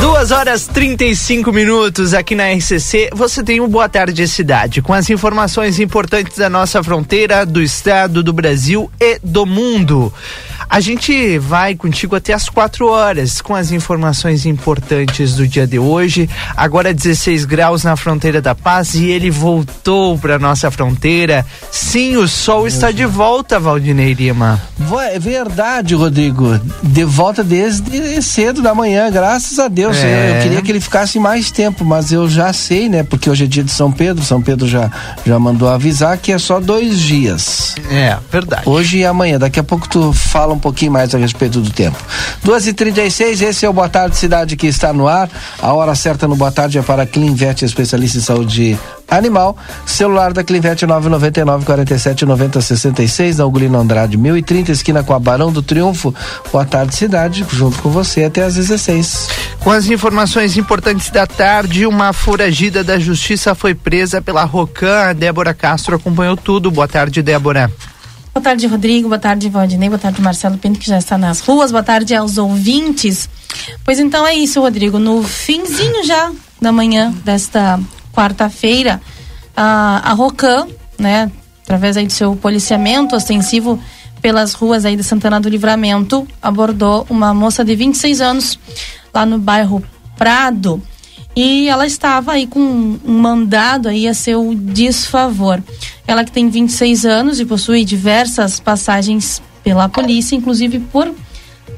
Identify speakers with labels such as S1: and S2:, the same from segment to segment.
S1: Duas horas 35 minutos aqui na RCC. Você tem um Boa Tarde Cidade com as informações importantes da nossa fronteira, do estado, do Brasil e do mundo. A gente vai contigo até as quatro horas com as informações importantes do dia de hoje. Agora 16 graus na fronteira da paz e ele voltou para nossa fronteira. Sim, o sol está de volta, Valdinei Lima.
S2: É verdade, Rodrigo. De volta desde cedo da manhã, graças a Deus. É. Eu queria que ele ficasse mais tempo, mas eu já sei, né? Porque hoje é dia de São Pedro. São Pedro já, já mandou avisar que é só dois dias.
S1: É, verdade.
S2: Hoje e amanhã. Daqui a pouco tu fala um pouquinho mais a respeito do tempo. 2h36, esse é o Boa Tarde Cidade que está no ar. A hora certa no Boa Tarde é para Clinvet, especialista em saúde animal. Celular da Clinvet 999 47 90 66, na Ugolino Andrade 1030, esquina com a Barão do Triunfo. Boa tarde, cidade, junto com você até às 16.
S1: Com as informações importantes da tarde, uma foragida da justiça foi presa pela Rocan. A Débora Castro acompanhou tudo. Boa tarde, Débora.
S3: Boa tarde, Rodrigo. Boa tarde, Valdinei. Boa tarde, Marcelo Pinto, que já está nas ruas. Boa tarde aos ouvintes. Pois então é isso, Rodrigo. No finzinho já da manhã desta quarta-feira, a, a Rocan, né, através aí do seu policiamento ostensivo pelas ruas aí de Santana do Livramento, abordou uma moça de 26 anos lá no bairro Prado e ela estava aí com um mandado aí a seu desfavor. Ela que tem 26 anos e possui diversas passagens pela polícia, inclusive por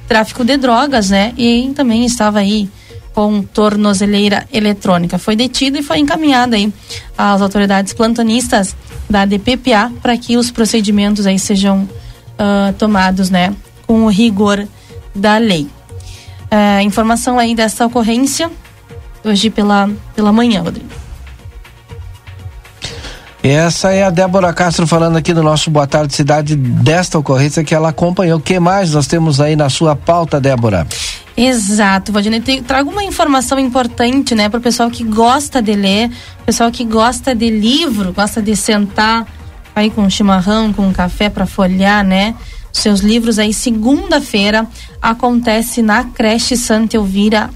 S3: tráfico de drogas, né? E também estava aí com tornozeleira eletrônica. Foi detida e foi encaminhada aí às autoridades plantonistas da DPPA para que os procedimentos aí sejam uh, tomados, né, com o rigor da lei. Uh, informação aí dessa ocorrência hoje pela, pela manhã, Rodrigo.
S2: Essa é a Débora Castro falando aqui do nosso Boa Tarde Cidade desta ocorrência que ela acompanhou. O que mais nós temos aí na sua pauta, Débora?
S3: Exato, Valdinei. Trago uma informação importante, né, para o pessoal que gosta de ler, pessoal que gosta de livro, gosta de sentar aí com um chimarrão, com um café para folhear, né? Seus livros aí. Segunda-feira acontece na creche Santa Elvira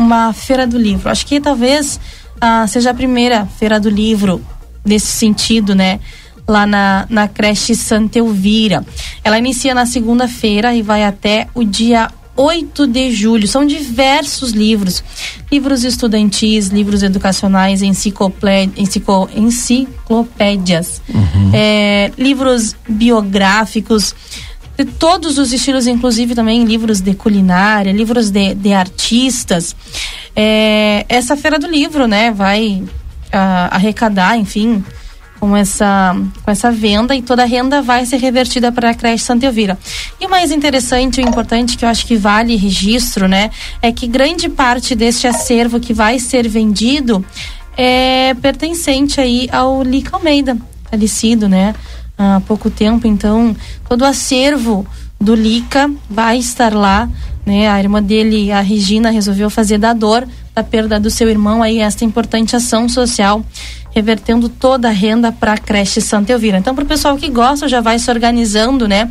S3: uma feira do livro. Acho que talvez ah, seja a primeira feira do livro nesse sentido, né? Lá na, na creche Santa Elvira. Ela inicia na segunda-feira e vai até o dia 8 de julho. São diversos livros: livros estudantis, livros educacionais, enciclopédias, uhum. é, livros biográficos de todos os estilos, inclusive também livros de culinária, livros de, de artistas. É, essa feira do livro, né, vai ah, arrecadar, enfim, com essa, com essa venda e toda a renda vai ser revertida para a creche Santa Elvira. E o mais interessante e importante que eu acho que vale registro, né, é que grande parte deste acervo que vai ser vendido é pertencente aí ao Lica Almeida, falecido, né? Há pouco tempo, então todo o acervo do Lica vai estar lá, né? A irmã dele, a Regina, resolveu fazer da dor da perda do seu irmão aí esta importante ação social, revertendo toda a renda para a creche Santa Elvira. Então, para o pessoal que gosta, já vai se organizando, né?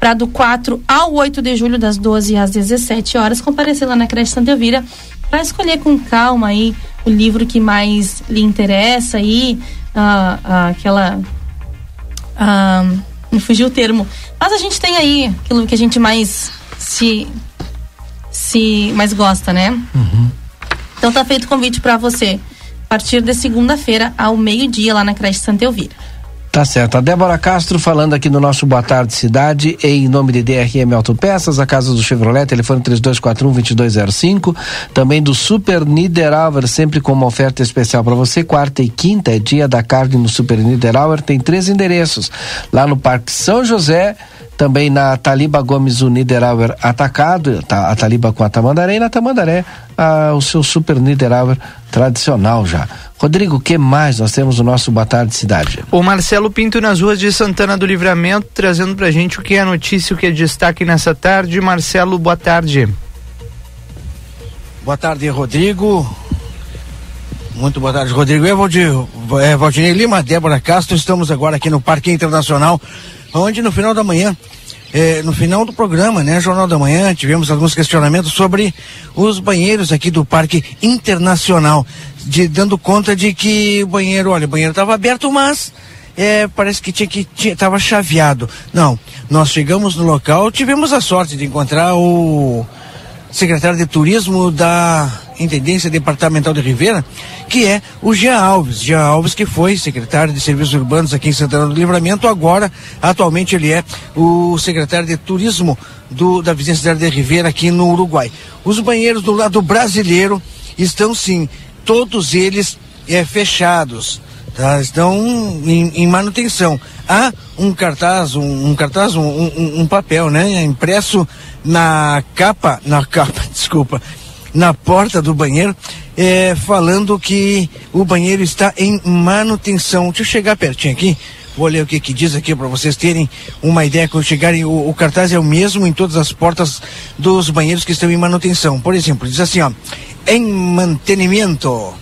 S3: Para do 4 ao 8 de julho, das 12 às 17 horas, comparecer lá na creche Santa Elvira para escolher com calma aí o livro que mais lhe interessa aí, uh, uh, aquela ah, me fugiu o termo. Mas a gente tem aí aquilo que a gente mais se, se mais gosta, né? Uhum. Então tá feito o convite para você. A partir de segunda-feira, ao meio-dia, lá na creche Santa Elvira.
S2: Tá certo. A Débora Castro falando aqui no nosso Boa Tarde Cidade, em nome de DRM Autopeças, a casa do Chevrolet, telefone 3241-2205. Também do Super Niederauer, sempre com uma oferta especial para você. Quarta e quinta é dia da carne no Super Niederauer. Tem três endereços: lá no Parque São José também na Taliba Gomes, o Niederauer atacado, tá, a Taliba com a Tamandaré e na Tamandaré a, o seu super Niederauer tradicional já. Rodrigo, o que mais nós temos no nosso Boa Tarde Cidade?
S1: O Marcelo Pinto nas ruas de Santana do Livramento, trazendo pra gente o que é notícia, o que é destaque nessa tarde. Marcelo, boa tarde.
S4: Boa tarde, Rodrigo. Muito boa tarde, Rodrigo. Eu, Valdir, é, Valdinei Lima, Débora Castro, estamos agora aqui no Parque Internacional onde no final da manhã eh, no final do programa, né, Jornal da Manhã, tivemos alguns questionamentos sobre os banheiros aqui do Parque Internacional, de, dando conta de que o banheiro, olha, o banheiro estava aberto, mas é, parece que tinha que tinha, chaveado. Não, nós chegamos no local, tivemos a sorte de encontrar o secretário de turismo da Intendência Departamental de Ribeira, que é o Jean Alves. Jean Alves, que foi secretário de Serviços Urbanos aqui em Santana do Livramento, agora, atualmente, ele é o secretário de Turismo do, da vizinha de Ribeira aqui no Uruguai. Os banheiros do lado brasileiro estão sim, todos eles é, fechados. Tá? Estão em, em manutenção. Há um cartaz, um, um cartaz, um, um, um papel, né? Impresso na capa, na capa, desculpa, na porta do banheiro, é, falando que o banheiro está em manutenção. Deixa eu chegar pertinho aqui. Vou ler o que, que diz aqui para vocês terem uma ideia. Quando chegarem, o, o, cartaz é o mesmo em todas as portas dos banheiros que estão em manutenção. Por exemplo, diz assim, ó, em mantenimento.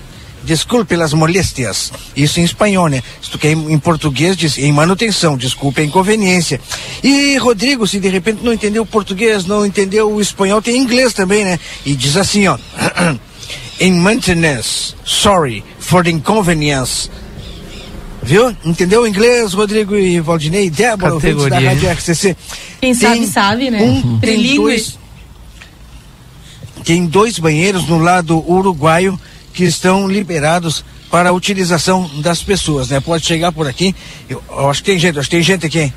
S4: Desculpe as molestias. Isso em espanhol, né? Se tu quer em português, diz em manutenção, desculpe a inconveniência. E Rodrigo, se de repente não entendeu o português, não entendeu o espanhol, tem inglês também, né? E diz assim, ó. in maintenance, sorry for the inconvenience. Viu? Entendeu o inglês, Rodrigo e Valdinei? Débora, ouvintes da Rádio RCC.
S3: Quem tem sabe, sabe, né?
S4: Um, tem, dois, tem dois banheiros no lado uruguaio que estão liberados para a utilização das pessoas, né? Pode chegar por aqui. Eu, eu acho que tem gente, acho que tem gente aqui.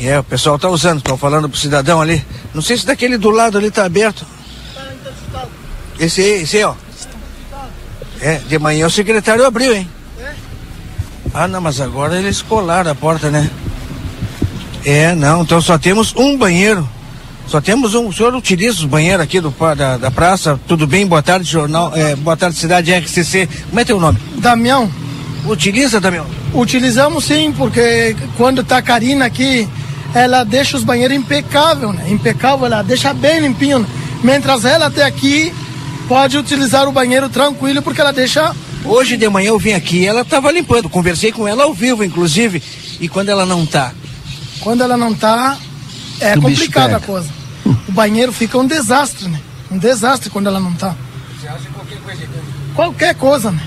S4: É, o pessoal está usando, estão falando pro cidadão ali. Não sei se daquele do lado ali está aberto. Esse aí, esse aí, ó. É, de manhã o secretário abriu, hein? Ah, não, mas agora eles colaram a porta, né? É, não, então só temos um banheiro. Só temos um. O senhor utiliza os banheiros aqui do, da, da praça? Tudo bem? Boa tarde, jornal. É, boa tarde, cidade RCC. Como é teu nome?
S5: Damião.
S4: Utiliza, Damião?
S5: Utilizamos sim, porque quando tá a Karina aqui, ela deixa os banheiros impecável, né? Impecável, ela deixa bem limpinho. Né? Mientras ela até aqui, pode utilizar o banheiro tranquilo, porque ela deixa.
S4: Hoje de manhã eu vim aqui, ela estava limpando, conversei com ela ao vivo, inclusive. E quando ela não tá?
S5: Quando ela não tá, é complicada a coisa o banheiro fica um desastre, né? Um desastre quando ela não tá. Você acha qualquer coisa aqui? Qualquer coisa, né?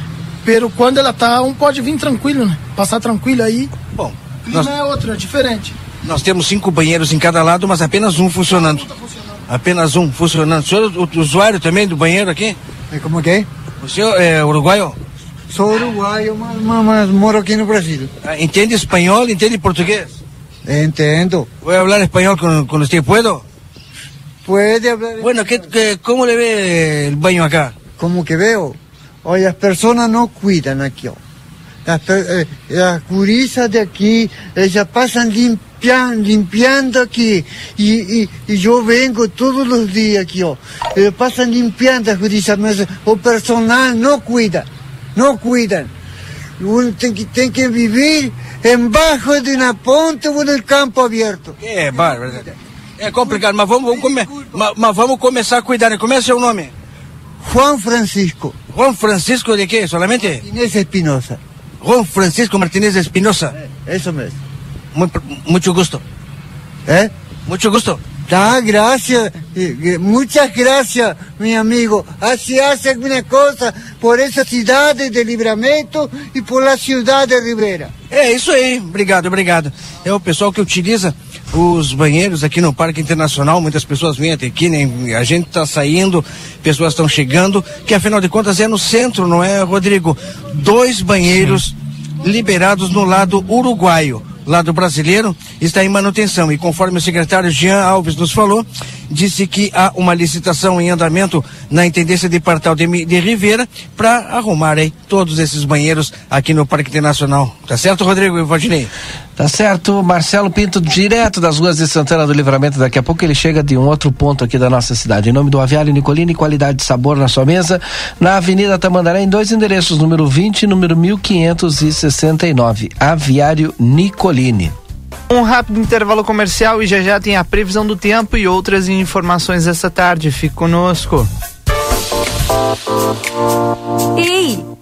S5: Pero quando ela tá, um pode vir tranquilo, né? Passar tranquilo aí.
S4: Bom,
S5: o clima nós... é outro, é diferente.
S4: Nós temos cinco banheiros em cada lado, mas apenas um funcionando. Tá funcionando. Apenas um funcionando. O senhor o usuário também do banheiro aqui?
S6: É como que é?
S4: O senhor é uruguaio?
S6: Sou uruguaio, mas, mas moro aqui no Brasil.
S4: Ah, entende espanhol? Entende português?
S6: Entendo.
S4: Vou falar espanhol com, com você, puedo?
S6: Puede hablar.
S4: Bueno, ¿qué, qué, cómo le ve el baño acá?
S6: Como que veo. Oye, las personas no cuidan aquí. Las, eh, las gurisas de aquí, ellas pasan limpiando, limpiando aquí. Y, y, y, yo vengo todos los días aquí. Eh, pasan limpiando las gurisas. O personal no cuida, no cuidan. Uno tiene que, tem que vivir embaixo de una ponte o en el campo abierto.
S4: Qué bárbaro. É complicado, mas vamos, vamos, come, mas, mas, vamos começar a cuidar. Como é seu nome?
S6: Juan Francisco.
S4: Juan Francisco de quê? Solamente?
S6: Martínez Espinosa.
S4: Juan Francisco Martínez Espinosa.
S6: É, isso mesmo.
S4: Muito, muito gosto.
S6: É?
S4: Muito gosto.
S6: Tá, gracias, muchas gracias, mi amigo. Así hace alguna cosa por essa cidade de Livramento e por la cidade de Ribera.
S4: É isso aí, obrigado, obrigado. É o pessoal que utiliza os banheiros aqui no Parque Internacional. Muitas pessoas vêm até aqui, né? A gente está saindo, pessoas estão chegando, que afinal de contas é no centro, não é, Rodrigo? Dois banheiros liberados no lado uruguaio lado brasileiro está em manutenção e conforme o secretário Jean Alves nos falou, disse que há uma licitação em andamento na Intendência Departamental de, de Rivera para arrumar aí todos esses banheiros aqui no Parque Internacional. Tá certo, Rodrigo e Valdinei?
S2: Tá certo, Marcelo Pinto, direto das ruas de Santana do Livramento. Daqui a pouco ele chega de um outro ponto aqui da nossa cidade. Em nome do Aviário Nicolini, qualidade de sabor na sua mesa, na Avenida Tamandaré, em dois endereços, número 20 e número 1569. Aviário Nicolini.
S1: Um rápido intervalo comercial e já já tem a previsão do tempo e outras informações essa tarde. Fique conosco.
S7: Ei,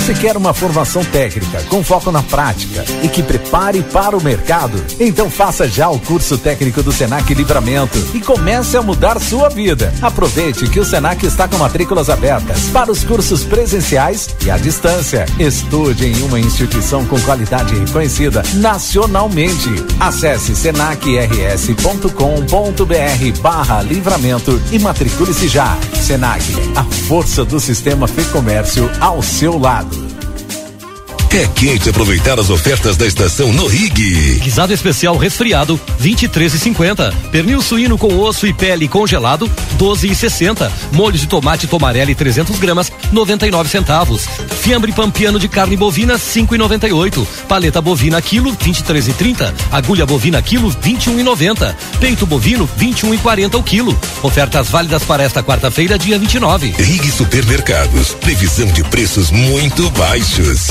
S8: Você quer uma formação técnica com foco na prática e que prepare para o mercado? Então faça já o curso técnico do Senac Livramento e comece a mudar sua vida. Aproveite que o Senac está com matrículas abertas para os cursos presenciais e à distância. Estude em uma instituição com qualidade reconhecida nacionalmente. Acesse senacrs.com.br barra livramento e matricule-se já. Senac, a força do sistema Fê Comércio ao seu lado.
S9: É quente aproveitar as ofertas da estação no Rig.
S10: Guisado especial resfriado, 23,50. Pernil suíno com osso e pele congelado, 12,60. Molho de tomate tomarelli 300 gramas, 99 centavos. Fiambre pampiano de carne bovina, 5,98. Paleta bovina quilo, 23,30. Agulha bovina quilo, 21,90. Peito bovino, 21,40 o quilo. Ofertas válidas para esta quarta-feira, dia 29.
S9: Rig Supermercados. Previsão de preços muito baixos.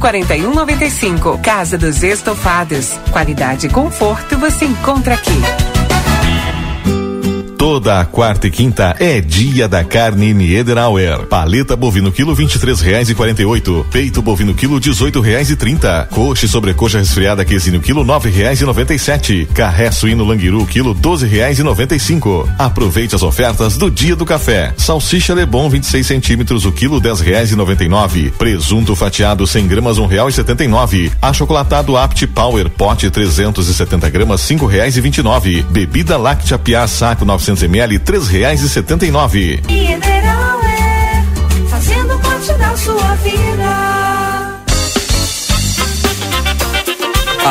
S11: 4195. Casa dos Estofados. Qualidade e conforto você encontra aqui.
S9: Toda a quarta e quinta é dia da carne Niederauer. Paleta bovino quilo vinte e três reais e quarenta e oito. Peito bovino quilo dezoito reais e trinta. Coxa e sobrecoxa resfriada quesinho quilo nove reais e noventa e sete. Carré suíno languiru quilo doze reais e noventa e cinco. Aproveite as ofertas do dia do café. Salsicha Lebon 26 centímetros o quilo dez reais e noventa e nove. Presunto fatiado 100 gramas um real e setenta e nove. Achocolatado Apt Power pote 370 gramas cinco reais e vinte e nove. Bebida láctea Piá saco 900 ml três reais e setenta e nove.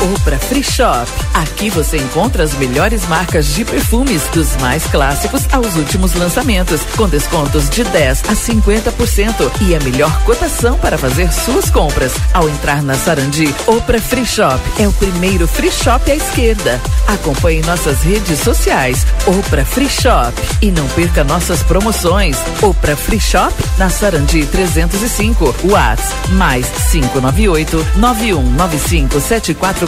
S12: Opra Free Shop. Aqui você encontra as melhores marcas de perfumes, dos mais clássicos aos últimos lançamentos, com descontos de 10 a 50% e a melhor cotação para fazer suas compras. Ao entrar na Sarandi, Opra Free Shop é o primeiro free shop à esquerda. Acompanhe nossas redes sociais, Opra Free Shop e não perca nossas promoções. Opra Free Shop na Sarandi 305, Whats mais 598 9195 74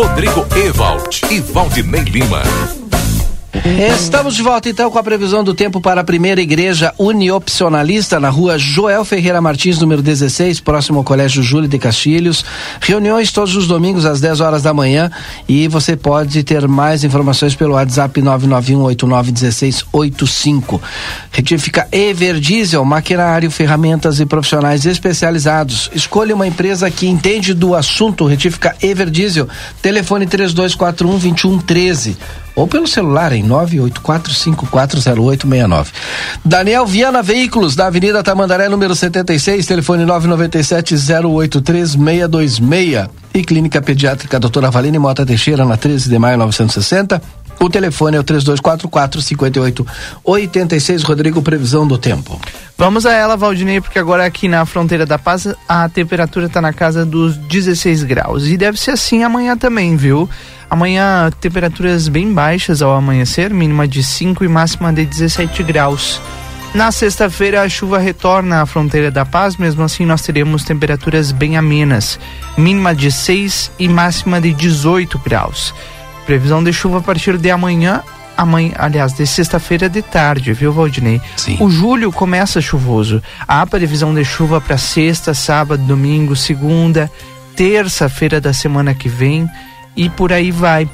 S9: Rodrigo Ewald e Valdinei Lima.
S2: Estamos de volta então com a previsão do tempo para a primeira igreja uniopcionalista na rua Joel Ferreira Martins, número 16, próximo ao Colégio Júlio de Castilhos. Reuniões todos os domingos às 10 horas da manhã e você pode ter mais informações pelo WhatsApp 991891685. Retifica Everdiesel, maquinário, ferramentas e profissionais especializados. Escolha uma empresa que entende do assunto. Retifica Everdiesel, telefone 3241 2113 ou pelo celular em 984540869. Daniel Viana Veículos, da Avenida Tamandaré, número 76, telefone 997-083-626. E Clínica Pediátrica Doutora Valine Mota Teixeira, na 13 de maio 960. O telefone é o 3244-5886. Rodrigo, previsão do tempo.
S1: Vamos a ela, Valdinei, porque agora aqui na fronteira da paz a temperatura está na casa dos 16 graus. E deve ser assim amanhã também, viu? Amanhã, temperaturas bem baixas ao amanhecer, mínima de 5 e máxima de 17 graus. Na sexta-feira, a chuva retorna à fronteira da paz, mesmo assim, nós teremos temperaturas bem amenas, mínima de 6 e máxima de 18 graus. Previsão de chuva a partir de amanhã, amanhã aliás, de sexta-feira de tarde, viu, Valdinei?
S2: Sim.
S1: O julho começa chuvoso. Há previsão de chuva para sexta, sábado, domingo, segunda, terça-feira da semana que vem e por aí vai.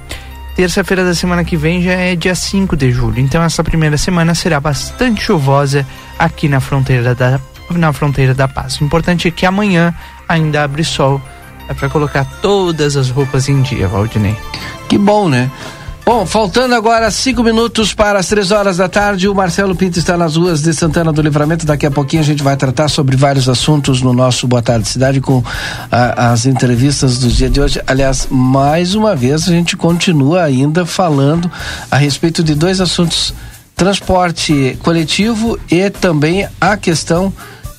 S1: Terça-feira da semana que vem já é dia 5 de julho, então essa primeira semana será bastante chuvosa aqui na fronteira da, na fronteira da paz. O importante é que amanhã ainda abre sol. É para colocar todas as roupas em dia, Valdinei.
S2: Que bom, né? Bom, faltando agora cinco minutos para as três horas da tarde, o Marcelo Pinto está nas ruas de Santana do Livramento. Daqui a pouquinho a gente vai tratar sobre vários assuntos no nosso Boa Tarde Cidade com a, as entrevistas do dia de hoje. Aliás, mais uma vez a gente continua ainda falando a respeito de dois assuntos: transporte coletivo e também a questão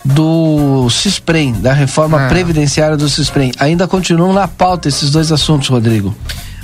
S2: do CISPREM, da reforma
S1: Ah.
S2: previdenciária do CISPREM. Ainda continuam na pauta esses dois assuntos, Rodrigo.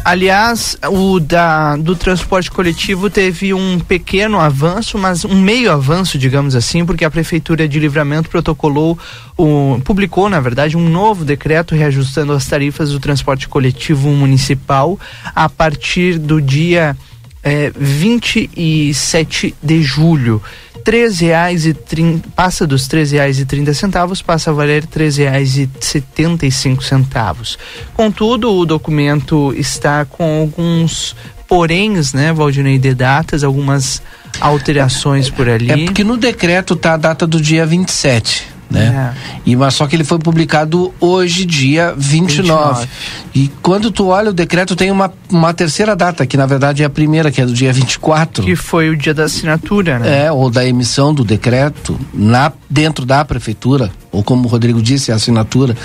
S1: Aliás, o da, do transporte coletivo teve um pequeno avanço, mas um meio avanço, digamos assim, porque a Prefeitura de Livramento protocolou, o, publicou, na verdade, um novo decreto reajustando as tarifas do transporte coletivo municipal a partir do dia eh, 27 de julho. Três reais e trin- passa dos três reais e trinta centavos passa a valer três reais e setenta e cinco centavos. Contudo, o documento está com alguns poréns, né, Valdinei, de datas, algumas alterações por ali.
S2: É porque no decreto tá a data do dia 27, né? E mas só que ele foi publicado hoje, dia 29.
S1: 29.
S2: E quando tu olha o decreto tem uma, uma terceira data, que na verdade é a primeira, que é do dia 24.
S1: Que foi o dia da assinatura, né?
S2: É, ou da emissão do decreto na dentro da prefeitura, ou como o Rodrigo disse, a assinatura.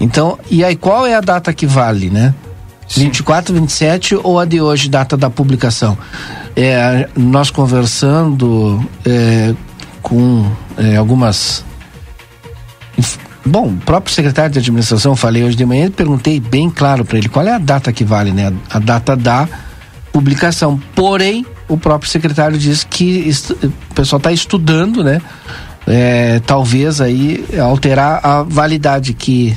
S2: Então, e aí qual é a data que vale, né? 24, 27 ou a de hoje, data da publicação? É, nós conversando é, com é, algumas. Bom, o próprio secretário de administração, falei hoje de manhã, perguntei bem claro para ele qual é a data que vale, né? A data da publicação. Porém, o próprio secretário disse que o pessoal está estudando, né? É, talvez aí alterar a validade que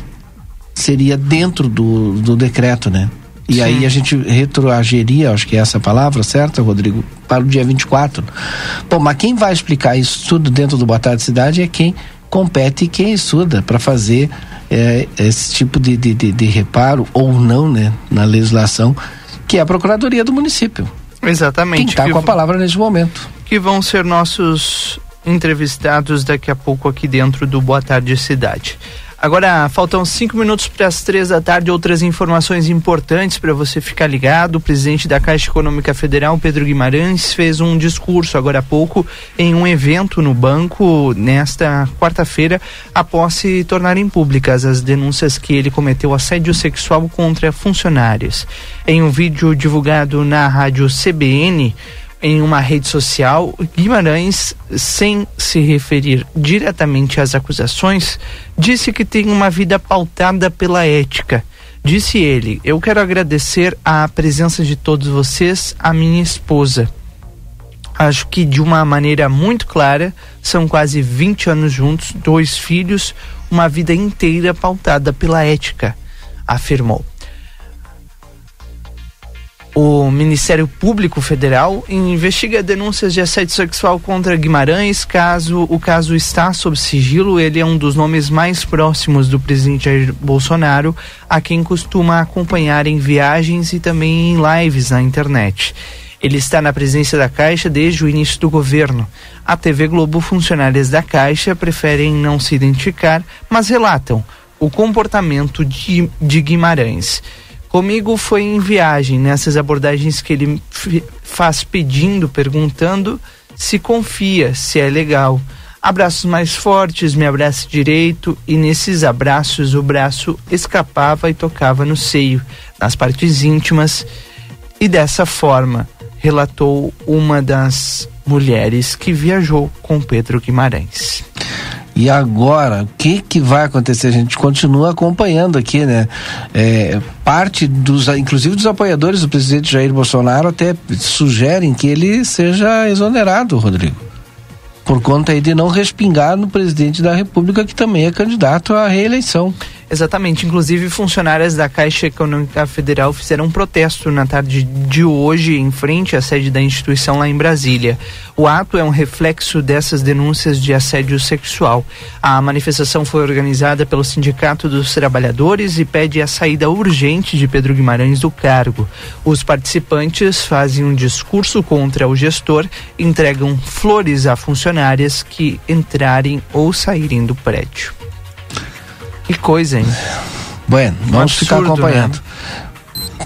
S2: seria dentro do, do decreto, né? E Sim. aí a gente retroagiria, acho que é essa a palavra certa, Rodrigo, para o dia 24. Bom, mas quem vai explicar isso tudo dentro do Boa Tarde Cidade é quem compete quem estuda para fazer é, esse tipo de, de, de, de reparo ou não, né, na legislação, que é a Procuradoria do município.
S1: Exatamente.
S2: Quem está com a palavra nesse momento.
S1: Que vão ser nossos entrevistados daqui a pouco aqui dentro do Boa Tarde Cidade. Agora, faltam cinco minutos para as três da tarde. Outras informações importantes para você ficar ligado. O presidente da Caixa Econômica Federal, Pedro Guimarães, fez um discurso agora há pouco em um evento no banco nesta quarta-feira, após se tornarem públicas as denúncias que ele cometeu assédio sexual contra funcionários. Em um vídeo divulgado na rádio CBN, em uma rede social, Guimarães, sem se referir diretamente às acusações, disse que tem uma vida pautada pela ética. Disse ele: Eu quero agradecer a presença de todos vocês, a minha esposa. Acho que de uma maneira muito clara, são quase 20 anos juntos, dois filhos, uma vida inteira pautada pela ética, afirmou o Ministério Público Federal investiga denúncias de assédio sexual contra Guimarães. Caso o caso está sob sigilo, ele é um dos nomes mais próximos do presidente Jair Bolsonaro, a quem costuma acompanhar em viagens e também em lives na internet. Ele está na presença da Caixa desde o início do governo. A TV Globo, funcionárias da Caixa preferem não se identificar, mas relatam o comportamento de, de Guimarães. Comigo foi em viagem, nessas abordagens que ele faz pedindo, perguntando se confia, se é legal. Abraços mais fortes, me abraça direito e nesses abraços o braço escapava e tocava no seio, nas partes íntimas. E dessa forma, relatou uma das mulheres que viajou com Pedro Guimarães.
S2: E agora, o que que vai acontecer? A gente continua acompanhando aqui, né? É, parte dos, inclusive dos apoiadores do presidente Jair Bolsonaro até sugerem que ele seja exonerado, Rodrigo. Por conta aí de não respingar no presidente da República, que também é candidato à reeleição.
S1: Exatamente. Inclusive, funcionárias da Caixa Econômica Federal fizeram um protesto na tarde de hoje em frente à sede da instituição lá em Brasília. O ato é um reflexo dessas denúncias de assédio sexual. A manifestação foi organizada pelo Sindicato dos Trabalhadores e pede a saída urgente de Pedro Guimarães do cargo. Os participantes fazem um discurso contra o gestor, entregam flores a funcionárias que entrarem ou saírem do prédio. Que coisa, hein?
S2: Bueno, vamos ficar acompanhando. Né?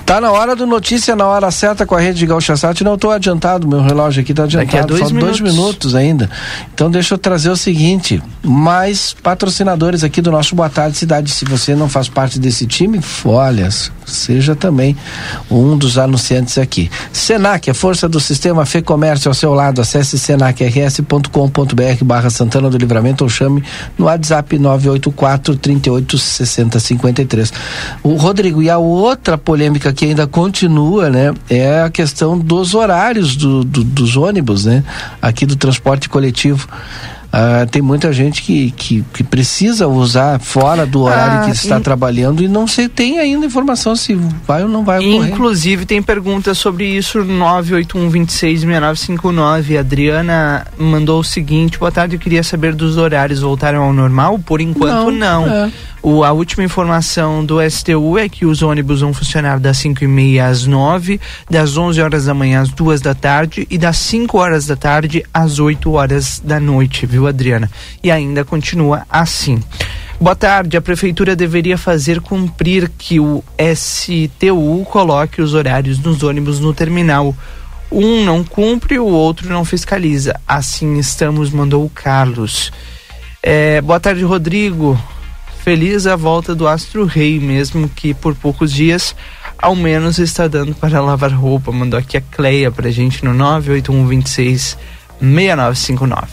S2: Tá na hora do notícia, na hora certa com a rede de Gaúcha Sat. Não estou adiantado, meu relógio aqui está adiantado. Daqui a dois, minutos. dois minutos ainda. Então deixa eu trazer o seguinte: mais patrocinadores aqui do nosso Boa Tarde Cidade. Se você não faz parte desse time, olha, seja também um dos anunciantes aqui. Senac, a força do sistema Fê Comércio ao seu lado. Acesse senacrs.com.br barra Santana do Livramento ou chame no WhatsApp 984 38 60 53. O Rodrigo, e a outra polêmica que ainda continua, né? É a questão dos horários do, do, dos ônibus, né? Aqui do transporte coletivo. Uh, tem muita gente que, que, que, precisa usar fora do horário ah, que está in... trabalhando e não se tem ainda informação se vai ou não vai
S1: ocorrer. Inclusive tem perguntas sobre isso 981266959. Adriana mandou o seguinte: boa tarde, eu queria saber dos horários voltaram ao normal? Por enquanto não. não. É. O, a última informação do STU é que os ônibus vão funcionar das 5 e meia às 9, das 11 horas da manhã às 2 da tarde e das 5 horas da tarde às 8 horas da noite, viu, Adriana? E ainda continua assim. Boa tarde. A prefeitura deveria fazer cumprir que o STU coloque os horários dos ônibus no terminal. Um não cumpre, o outro não fiscaliza. Assim estamos, mandou o Carlos. É, boa tarde, Rodrigo feliz a volta do Astro Rei, mesmo que por poucos dias, ao menos está dando para lavar roupa. Mandou aqui a Cleia pra gente no 98126 6959.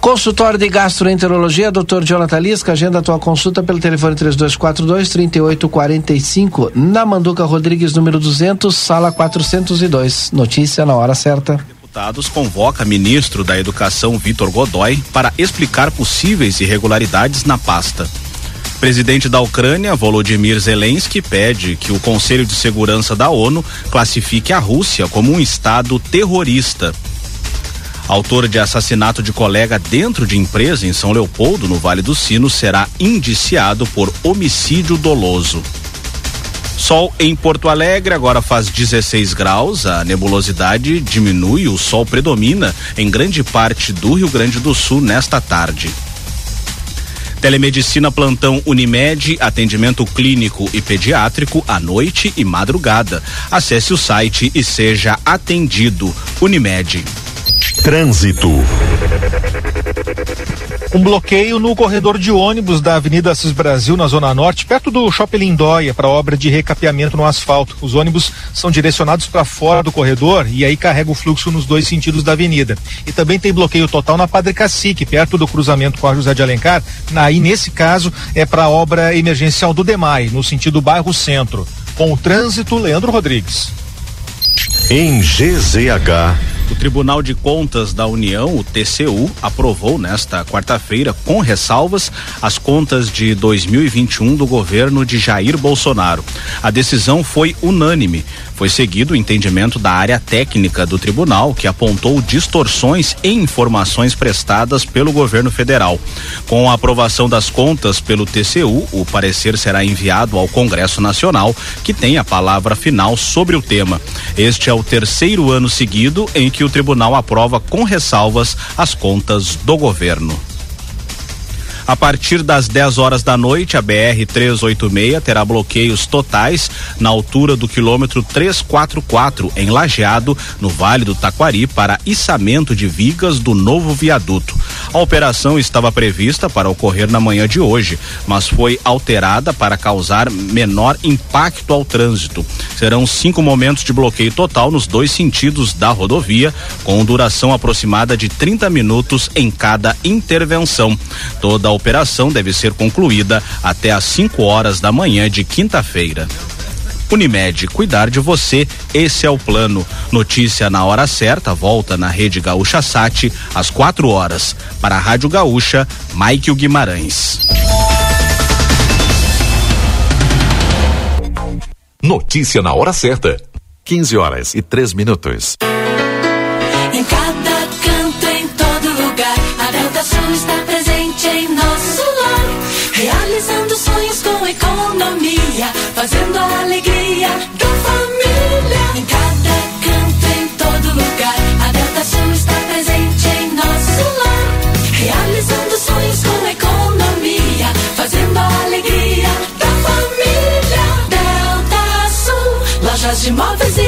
S2: Consultório de Gastroenterologia, Dr. Jonathan Lisca, agenda a tua consulta pelo telefone 3242 3845, na Manduca Rodrigues, número 200, sala 402. Notícia na hora certa.
S13: Convoca ministro da Educação Vitor Godoy para explicar possíveis irregularidades na pasta. Presidente da Ucrânia, Volodymyr Zelensky, pede que o Conselho de Segurança da ONU classifique a Rússia como um estado terrorista. Autor de assassinato de colega dentro de empresa em São Leopoldo, no Vale do Sino, será indiciado por homicídio doloso. Sol em Porto Alegre agora faz 16 graus, a nebulosidade diminui, o sol predomina em grande parte do Rio Grande do Sul nesta tarde. Telemedicina plantão Unimed, atendimento clínico e pediátrico à noite e madrugada. Acesse o site e seja atendido. Unimed.
S14: Trânsito.
S15: Um bloqueio no corredor de ônibus da Avenida Assis Brasil, na Zona Norte, perto do Shopping Lindóia, para obra de recapeamento no asfalto. Os ônibus são direcionados para fora do corredor e aí carrega o fluxo nos dois sentidos da avenida. E também tem bloqueio total na Padre Cacique, perto do cruzamento com a José de Alencar. Aí, nesse caso, é para a obra emergencial do DEMAI, no sentido bairro Centro. Com o trânsito, Leandro Rodrigues.
S14: Em GZH.
S13: O Tribunal de Contas da União, o TCU, aprovou nesta quarta-feira, com ressalvas, as contas de 2021 do governo de Jair Bolsonaro. A decisão foi unânime. Foi seguido o entendimento da área técnica do tribunal, que apontou distorções em informações prestadas pelo governo federal. Com a aprovação das contas pelo TCU, o parecer será enviado ao Congresso Nacional, que tem a palavra final sobre o tema. Este é o terceiro ano seguido em que o tribunal aprova com ressalvas as contas do governo. A partir das 10 horas da noite, a BR 386 terá bloqueios totais na altura do quilômetro 344 em Lajeado, no Vale do Taquari, para içamento de vigas do novo viaduto. A operação estava prevista para ocorrer na manhã de hoje, mas foi alterada para causar menor impacto ao trânsito. Serão cinco momentos de bloqueio total nos dois sentidos da rodovia, com duração aproximada de 30 minutos em cada intervenção. Toda a operação deve ser concluída até às 5 horas da manhã de quinta-feira. Unimed, cuidar de você, esse é o plano. Notícia na hora certa, volta na Rede Gaúcha Sat, às 4 horas. Para a Rádio Gaúcha, Mike Guimarães.
S14: Notícia na hora certa. 15 horas e 3 minutos.
S16: Economia, fazendo a alegria da família. Em cada canto, em todo lugar, a Delta está presente em nosso lar, realizando sonhos com economia, fazendo a alegria da família. Delta Sul, lojas de móveis e.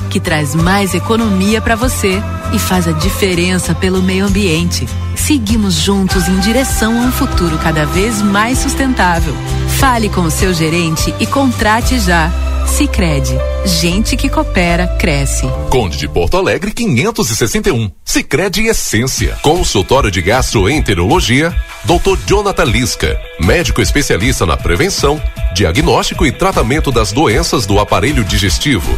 S17: que traz mais economia para você e faz a diferença pelo meio ambiente. Seguimos juntos em direção a um futuro cada vez mais sustentável. Fale com o seu gerente e contrate já. Sicredi, gente que coopera cresce.
S14: Conde de Porto Alegre 561. Sicredi Essência. Consultório de Gastroenterologia, Dr. Jonathan Lisca, médico especialista na prevenção, diagnóstico e tratamento das doenças do aparelho digestivo.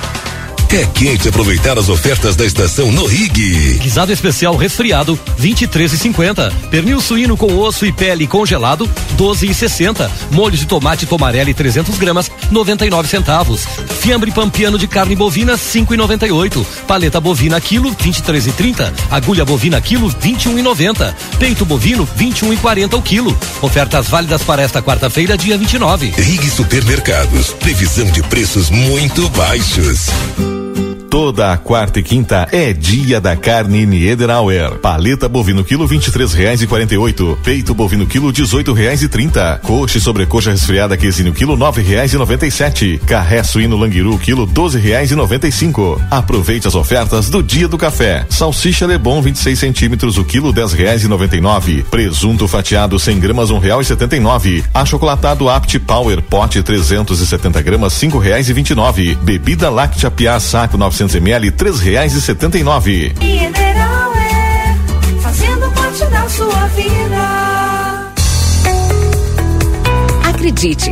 S14: É quente aproveitar as ofertas da estação no Rig.
S10: Guisado especial resfriado, 23,50. Pernil suíno com osso e pele congelado, 12,60. Molho de tomate tomarelli 300 gramas, 99 centavos. Fiambre pampiano de carne bovina, 5,98. Paleta bovina quilo, 23,30. Agulha bovina quilo, 21,90. Peito bovino, 21,40 o quilo. Ofertas válidas para esta quarta-feira, dia 29.
S14: Rig Supermercados. Previsão de preços muito baixos.
S9: Toda a quarta e quinta é dia da carne Niederauer. Paleta bovino quilo vinte e três reais e quarenta e oito. Peito bovino quilo dezoito reais e trinta. Coxa e sobrecoxa resfriada quesinho quilo nove reais e noventa e sete. Carré suíno languiru quilo doze reais e noventa e cinco. Aproveite as ofertas do dia do café. Salsicha Lebon 26 centímetros o quilo dez reais e noventa e nove. Presunto fatiado 100 gramas um real e setenta e nove. Achocolatado Apt Power pote 370 gramas cinco reais e vinte e nove. Bebida láctea Piá saco 900 ml três reais e setenta e nove.
S18: Mineral é fazendo parte da sua vida.
S19: Acredite,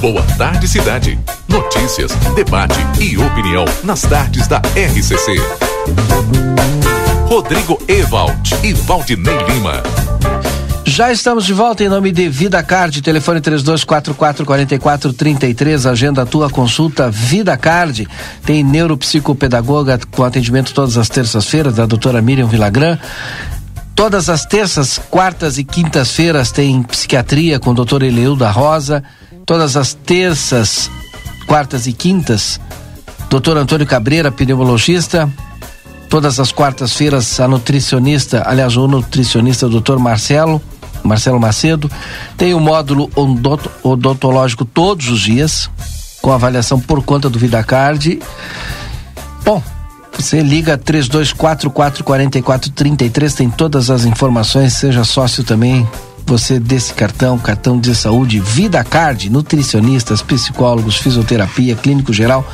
S14: Boa Tarde Cidade. Notícias, debate e opinião nas tardes da RCC. Rodrigo Ewald e Valdinei Lima.
S2: Já estamos de volta em nome de Vida Card, telefone 3244-4433, agenda a tua consulta Vida Card. Tem neuropsicopedagoga com atendimento todas as terças-feiras, da doutora Miriam Vilagran. Todas as terças, quartas e quintas-feiras tem psiquiatria com o doutor Eleu da Rosa. Todas as terças, quartas e quintas, doutor Antônio Cabreira, pneumologista. Todas as quartas-feiras, a nutricionista, aliás, o nutricionista doutor Marcelo, Marcelo Macedo. Tem o módulo odonto, odontológico todos os dias, com avaliação por conta do VidaCard. Bom, você liga 32444433, tem todas as informações, seja sócio também. Você desse cartão, cartão de saúde, Vida Card, nutricionistas, psicólogos, fisioterapia, clínico geral,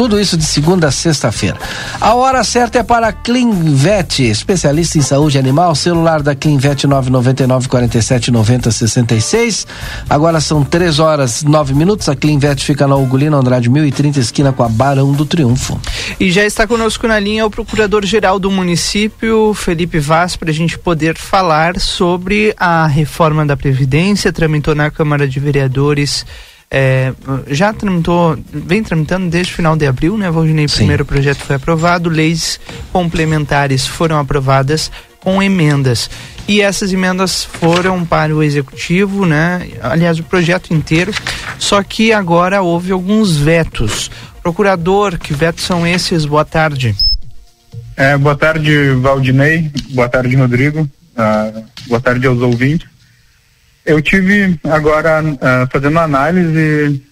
S2: Tudo isso de segunda a sexta-feira. A hora certa é para Clinvet, especialista em saúde animal. Celular da Clinvet 999 47 90 66. Agora são três horas nove minutos. A Clinvet fica na Ugolino Andrade 1030, esquina com a Barão do Triunfo.
S1: E já está conosco na linha o procurador-geral do município, Felipe Vaz, para a gente poder falar sobre a reforma da Previdência. Tramitou na Câmara de Vereadores é, já tramitou, vem tramitando desde o final de abril, né, Valdinei? O primeiro projeto foi aprovado, leis complementares foram aprovadas com emendas. E essas emendas foram para o executivo, né? Aliás, o projeto inteiro. Só que agora houve alguns vetos. Procurador, que vetos são esses? Boa tarde.
S20: É, boa tarde, Valdinei. Boa tarde, Rodrigo. Uh, boa tarde aos ouvintes. Eu tive agora uh, fazendo análise,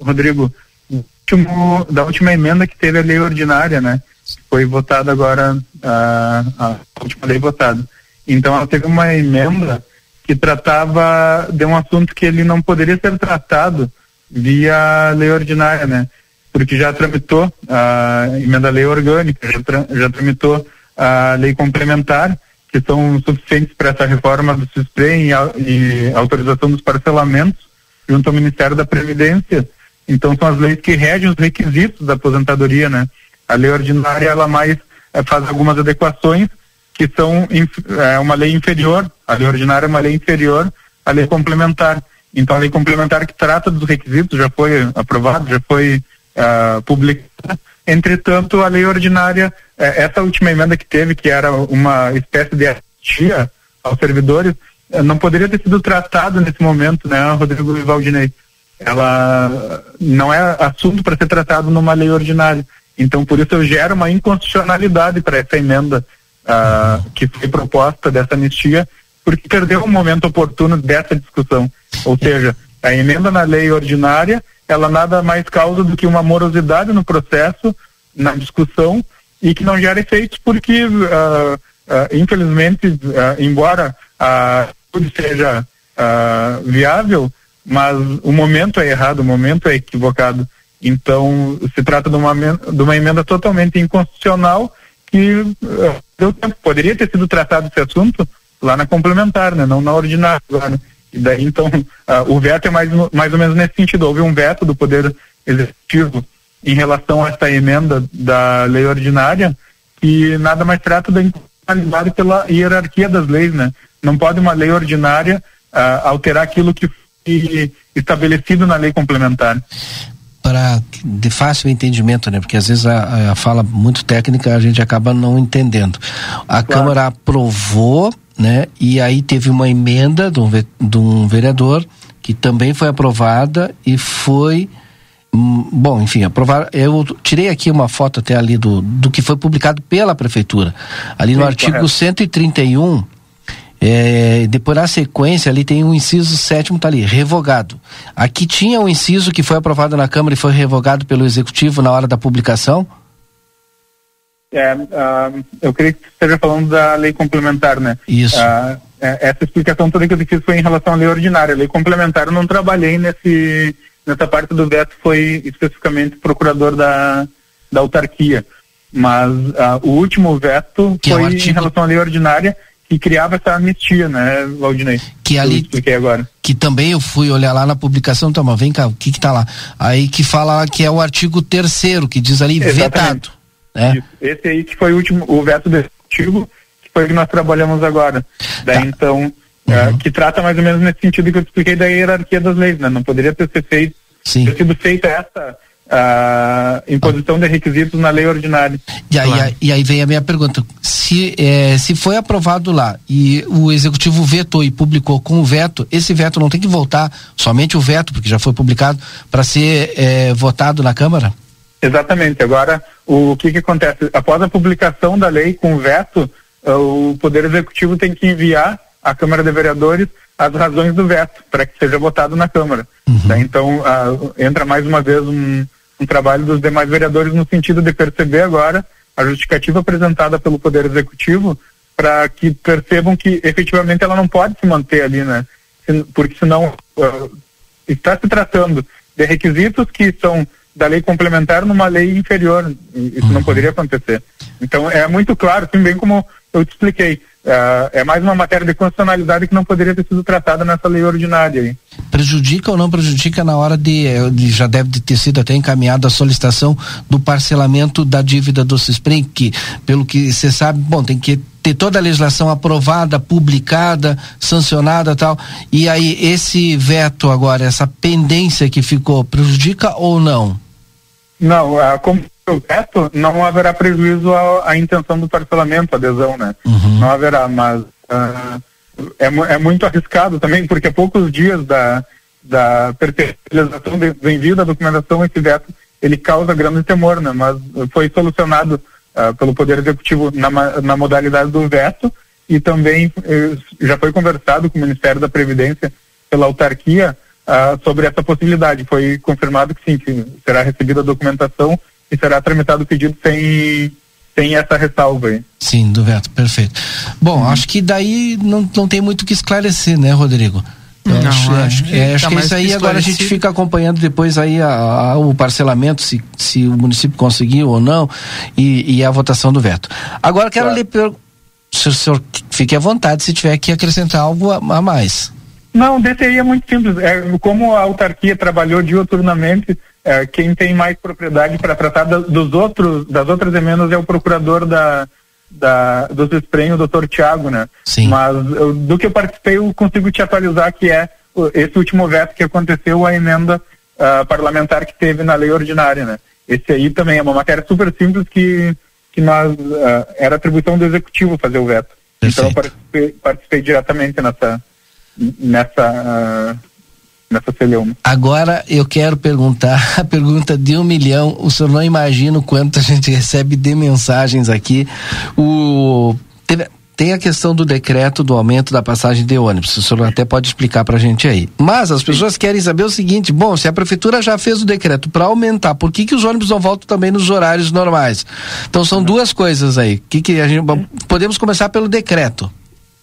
S20: Rodrigo, último, da última emenda que teve a lei ordinária, né? Foi votada agora uh, a última lei votada. Então ela teve uma emenda que tratava de um assunto que ele não poderia ser tratado via lei ordinária, né? Porque já tramitou a emenda lei orgânica, já, tra já tramitou a lei complementar que são suficientes para essa reforma do SISPRE e, e autorização dos parcelamentos junto ao Ministério da Previdência. Então são as leis que regem os requisitos da aposentadoria, né? A lei ordinária ela mais é, faz algumas adequações que são é uma lei inferior, a lei ordinária é uma lei inferior à lei complementar. Então a lei complementar que trata dos requisitos já foi aprovada, já foi uh, publicada Entretanto, a lei ordinária, é, essa última emenda que teve, que era uma espécie de anistia aos servidores, é, não poderia ter sido tratado nesse momento, né, Rodrigo e Valdinei? Ela não é assunto para ser tratado numa lei ordinária. Então, por isso, eu gero uma inconstitucionalidade para essa emenda uh, que foi proposta dessa anistia, porque perdeu um momento oportuno dessa discussão. Ou seja, a emenda na lei ordinária ela nada mais causa do que uma morosidade no processo, na discussão, e que não gera efeitos porque, uh, uh, infelizmente, uh, embora a tudo seja viável, mas o momento é errado, o momento é equivocado. Então, se trata de uma, de uma emenda totalmente inconstitucional que deu tempo. Poderia ter sido tratado esse assunto lá na complementar, né? não na ordinária. E daí, então, uh, o veto é mais, mais ou menos nesse sentido. Houve um veto do Poder Executivo em relação a essa emenda da lei ordinária que nada mais trata da inconstitucionalidade pela hierarquia das leis, né? Não pode uma lei ordinária uh, alterar aquilo que foi estabelecido na lei complementar
S2: para de fácil entendimento, né? Porque às vezes a, a, fala muito técnica a gente acaba não entendendo. A claro. Câmara aprovou né? E aí teve uma emenda de um, de um vereador que também foi aprovada e foi hum, bom, enfim, aprovar. Eu tirei aqui uma foto até ali do, do que foi publicado pela prefeitura. Ali no Sim, artigo correto. 131, é, depois na sequência ali tem um inciso sétimo, tá ali, revogado. Aqui tinha um inciso que foi aprovado na Câmara e foi revogado pelo Executivo na hora da publicação.
S20: É, uh, eu creio que esteja falando da lei complementar, né?
S2: Isso.
S20: Uh, essa explicação toda que eu fiz foi em relação à lei ordinária. A lei complementar eu não trabalhei nesse, nessa parte do veto, foi especificamente procurador da, da autarquia. Mas uh, o último veto que foi é artigo... em relação à lei ordinária que criava essa anistia, né, Valdinei?
S2: Que ali,
S20: expliquei agora.
S2: Que também eu fui olhar lá na publicação, então, mas vem cá, o que que tá lá? Aí que fala que é o artigo terceiro, que diz ali Exatamente. vetado.
S20: É. Esse aí que foi o último, o veto executivo, que foi o que nós trabalhamos agora. Daí tá. então, é, uhum. é, que trata mais ou menos nesse sentido que eu expliquei da hierarquia das leis, né? Não poderia ter sido feito, ter sido feita essa a imposição de requisitos na lei ordinária.
S2: E aí, claro. e aí vem a minha pergunta: se, é, se foi aprovado lá e o executivo vetou e publicou com o veto, esse veto não tem que voltar, somente o veto, porque já foi publicado, para ser é, votado na Câmara?
S20: Exatamente. Agora, o que, que acontece? Após a publicação da lei com veto, eh, o Poder Executivo tem que enviar à Câmara de Vereadores as razões do veto para que seja votado na Câmara. Uhum. Né? Então, uh, entra mais uma vez um, um trabalho dos demais vereadores no sentido de perceber agora a justificativa apresentada pelo Poder Executivo para que percebam que efetivamente ela não pode se manter ali, né? Porque senão uh, está se tratando de requisitos que são da lei complementar numa lei inferior. Isso não poderia acontecer. Então é muito claro, assim, bem como eu te expliquei. Uh, é mais uma matéria de constitucionalidade que não poderia ter sido tratada nessa lei ordinária aí.
S2: Prejudica ou não prejudica na hora de, de já deve ter sido até encaminhada a solicitação do parcelamento da dívida do CISPREM, que pelo que você sabe, bom, tem que ter toda a legislação aprovada, publicada, sancionada tal. E aí esse veto agora, essa pendência que ficou, prejudica ou não?
S20: Não, uh, como o veto, não haverá prejuízo à, à intenção do parcelamento, adesão, né?
S2: Uhum.
S20: Não haverá, mas uh, é, é muito arriscado também, porque a poucos dias da, da perpetualização do envio da documentação, esse veto, ele causa grande temor, né? Mas foi solucionado uh, pelo Poder Executivo na, na modalidade do veto e também uh, já foi conversado com o Ministério da Previdência pela autarquia uh, sobre essa possibilidade. Foi confirmado que sim, que será recebida a documentação e será tramitado o pedido sem, sem essa ressalva aí.
S2: Sim, do veto, perfeito. Bom, uhum. acho que daí não, não tem muito o que esclarecer, né, Rodrigo? Eu
S1: não,
S2: acho,
S1: acho que
S2: é, acho
S1: tá
S2: que
S1: mais
S2: isso aí agora a gente fica acompanhando depois aí a, a- o parcelamento, se, se o município conseguiu ou não, e, e a votação do veto. Agora quero lhe perguntar, se o senhor fique à vontade se tiver que acrescentar algo a, a mais.
S20: Não, aí é muito simples. É, como a autarquia trabalhou diuturnamente, é, quem tem mais propriedade para tratar da- dos outros, das outras emendas é o procurador da, da, do CISPREM, o doutor Tiago, né?
S2: Sim.
S20: Mas eu- do que eu participei, eu consigo te atualizar que é esse último veto que aconteceu, a emenda ah, parlamentar que teve na lei ordinária, né? Esse aí também é uma matéria super simples que, que nós, ah, era atribuição do executivo fazer o veto. Então eu participei, participei diretamente nessa, nessa, ah, nessa celeuma.
S2: Agora eu quero perguntar a pergunta de um milhão. O senhor não imagina o quanto a gente recebe de mensagens aqui. O teve- tem a questão do decreto do aumento da passagem de ônibus. O senhor até pode explicar pra gente aí. Mas as pessoas querem saber o seguinte: bom, se a prefeitura já fez o decreto para aumentar, por que, que os ônibus não voltam também nos horários normais? Então são duas coisas aí. Que que a gente podemos começar pelo decreto.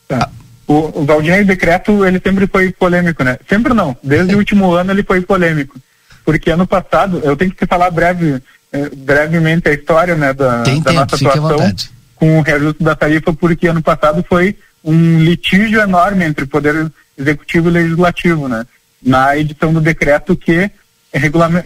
S20: Tá. O, o Valdinei Decreto, ele sempre foi polêmico, né? Sempre não. Desde o último ano ele foi polêmico. Porque ano passado, eu tenho que falar breve, eh, brevemente a história, né, da,
S2: Tem
S20: da
S2: tempo,
S20: nossa atuação
S2: vontade.
S20: com o reajuste da tarifa, porque ano passado foi um litígio enorme entre Poder Executivo e Legislativo, né? Na edição do decreto que,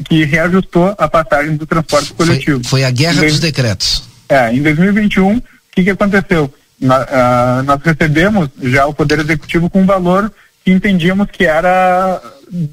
S20: que reajustou a passagem do transporte coletivo.
S2: Foi a guerra
S20: Em
S2: dos decretos.
S20: é, em 2021, o que, que aconteceu? Na- ah, nós recebemos já o Poder Executivo com um valor que entendíamos que era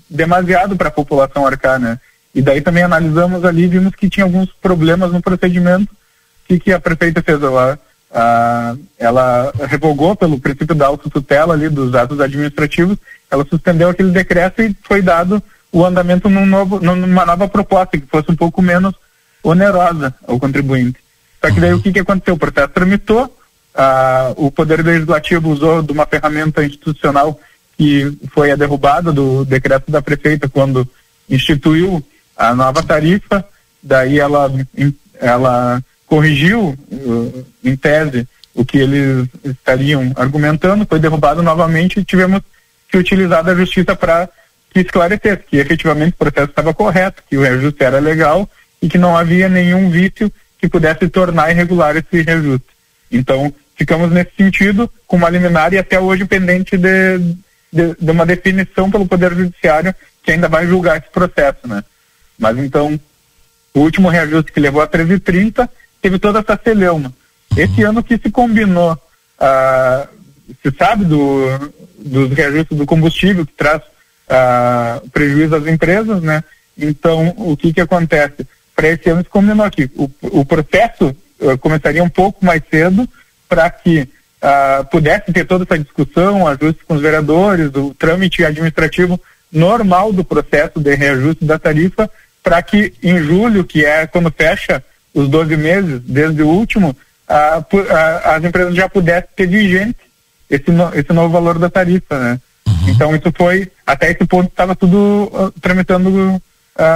S20: demasiado para a população arcar, né? E daí também analisamos ali e vimos que tinha alguns problemas no procedimento. O que, que a prefeita fez? Ela, ah, ela revogou pelo princípio da autotutela ali dos atos administrativos, ela suspendeu aquele decreto e foi dado o andamento num novo, numa nova proposta que fosse um pouco menos onerosa ao contribuinte. Só que daí o que, que aconteceu? O processo tramitou, ah, o Poder Legislativo usou de uma ferramenta institucional que foi a derrubada do decreto da prefeita quando instituiu a nova tarifa, daí ela, ela corrigiu, uh, em tese, o que eles estariam argumentando, foi derrubado novamente e tivemos que utilizar da justiça para que esclarecesse que efetivamente o processo estava correto, que o reajuste era legal e que não havia nenhum vício que pudesse tornar irregular esse reajuste. Então, ficamos nesse sentido com uma liminar e até hoje pendente de, de, de uma definição pelo Poder Judiciário que ainda vai julgar esse processo, né? Mas então, o último reajuste que levou a 13,30 teve toda essa celeuma. Esse ano que se combinou, ah, se sabe do, dos reajustes do combustível que traz ah, prejuízo às empresas, né? Então, o que que acontece? Para esse ano se combinou aqui, o, o processo eh, começaria um pouco mais cedo para que ah, pudesse ter toda essa discussão, ajuste com os vereadores, o trâmite administrativo normal do processo de reajuste da tarifa, para que em julho, que é quando fecha os 12 meses, desde o último, pu- ah, as empresas já pudessem ter vigente esse, no- esse novo valor da tarifa, né? Então isso foi, até esse ponto estava tudo ah, tramitando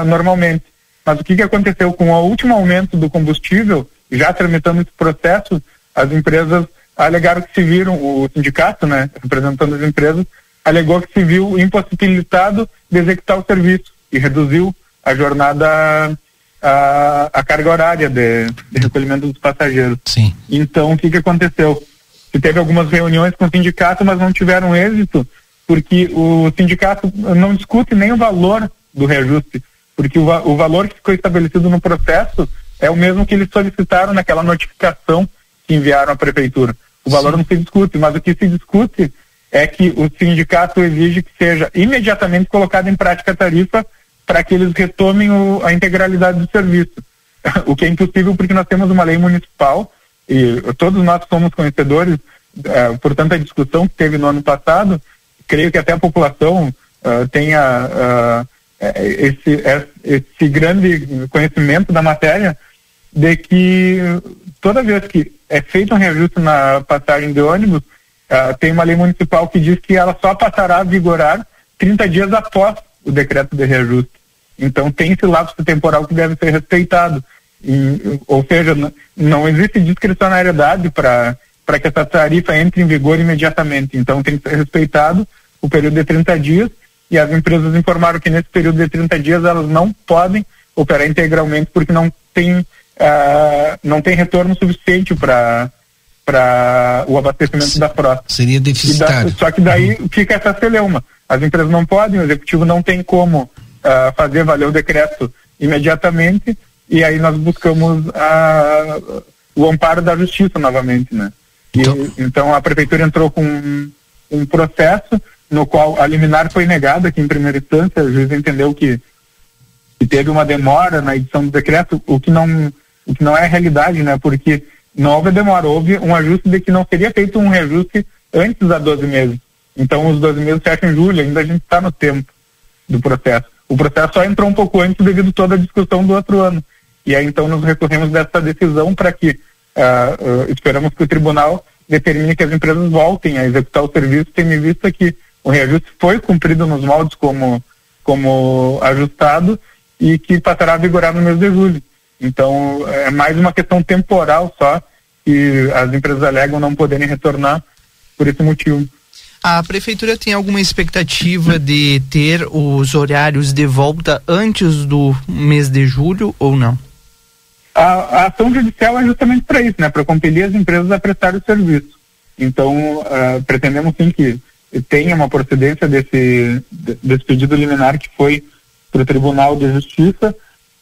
S20: normalmente. Mas o que, que aconteceu com o último aumento do combustível, já tramitando esse processo, as empresas alegaram que se viram, o sindicato, né, representando as empresas, alegou que se viu impossibilitado de executar o serviço e reduziu a jornada a, a carga horária de, de recolhimento dos passageiros.
S2: Sim.
S20: Então, o que, que aconteceu? Se teve algumas reuniões com o sindicato, mas não tiveram êxito, porque o sindicato não discute nem o valor do reajuste, porque o, o valor que ficou estabelecido no processo é o mesmo que eles solicitaram naquela notificação que enviaram à prefeitura. O valor não se discute, mas o que se discute é que o sindicato exige que seja imediatamente colocada em prática a tarifa para que eles retomem o- a integralidade do serviço. o que é impossível porque nós temos uma lei municipal e todos nós somos conhecedores, eh, portanto a discussão que teve no ano passado, creio que até a população eh, tenha eh, esse, eh, esse grande conhecimento da matéria de que toda vez que é feito um reajuste na passagem de ônibus, ah, tem uma lei municipal que diz que ela só passará a vigorar 30 dias após o decreto de reajuste. Então tem esse lapso temporal que deve ser respeitado. E, ou seja, não existe discricionariedade para para que essa tarifa entre em vigor imediatamente. Então tem que ser respeitado o período de 30 dias e as empresas informaram que nesse período de 30 dias elas não podem operar integralmente porque não tem ah, não tem retorno suficiente para para o abastecimento da frota.
S2: Seria
S20: E da-
S2: deficitário.
S20: só que daí fica essa celeuma. As empresas não podem, o executivo não tem como ah, fazer valer o decreto imediatamente e aí nós buscamos ah, o amparo da justiça novamente, né? E, então, a prefeitura entrou com um, um processo no qual a liminar foi negada aqui em primeira instância, o juiz entendeu que, que teve uma demora na edição do decreto, o que não o que não é realidade, né? Porque não houve demora, houve um ajuste de que não seria feito um reajuste antes da 12 meses. Então, os 12 meses fecham em julho, ainda a gente está no tempo do processo. O processo só entrou um pouco antes devido a toda a discussão do outro ano. E aí, então, nós recorremos dessa decisão para que ah, ah, esperamos que o tribunal determine que as empresas voltem a executar o serviço, tendo em vista que o reajuste foi cumprido nos moldes como, como ajustado e que passará a vigorar no mês de julho. Então, é mais uma questão temporal só que as empresas alegam não poderem retornar por esse motivo.
S1: A prefeitura tem alguma expectativa de ter os horários de volta antes do mês de julho ou não?
S20: A, a ação judicial é justamente para isso, né? Para compelir as empresas a prestar o serviço. Então, ah, pretendemos sim que tenha uma procedência desse, de- desse pedido liminar que foi para o Tribunal de Justiça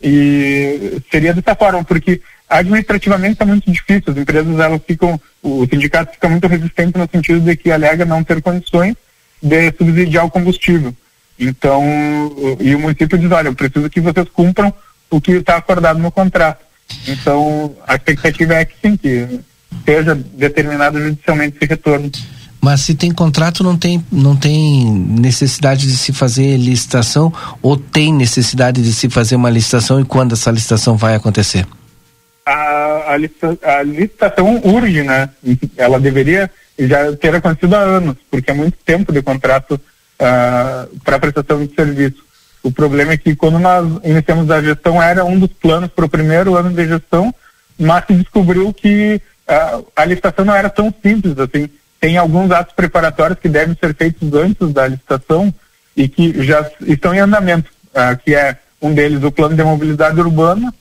S20: e seria dessa forma, porque administrativamente está muito difícil, as empresas elas ficam, o sindicato fica muito resistente no sentido de que alega não ter condições de subsidiar o combustível. Então, e o município diz, olha, eu preciso que vocês cumpram o que está acordado no contrato. Então, a expectativa é que sim, que seja determinado judicialmente esse retorno.
S2: Mas se tem contrato, não tem, não tem necessidade de se fazer licitação ou tem necessidade de se fazer uma licitação e quando essa licitação vai acontecer?
S20: A, a, a licitação urge, né? Ela deveria já ter acontecido há anos, porque é muito tempo de contrato para prestação de serviço. O problema é que quando nós iniciamos a gestão era um dos planos para o primeiro ano de gestão, mas se descobriu que ah, a licitação não era tão simples assim. Tem alguns atos preparatórios que devem ser feitos antes da licitação e que já estão em andamento, ah, que é um deles o plano de mobilidade urbana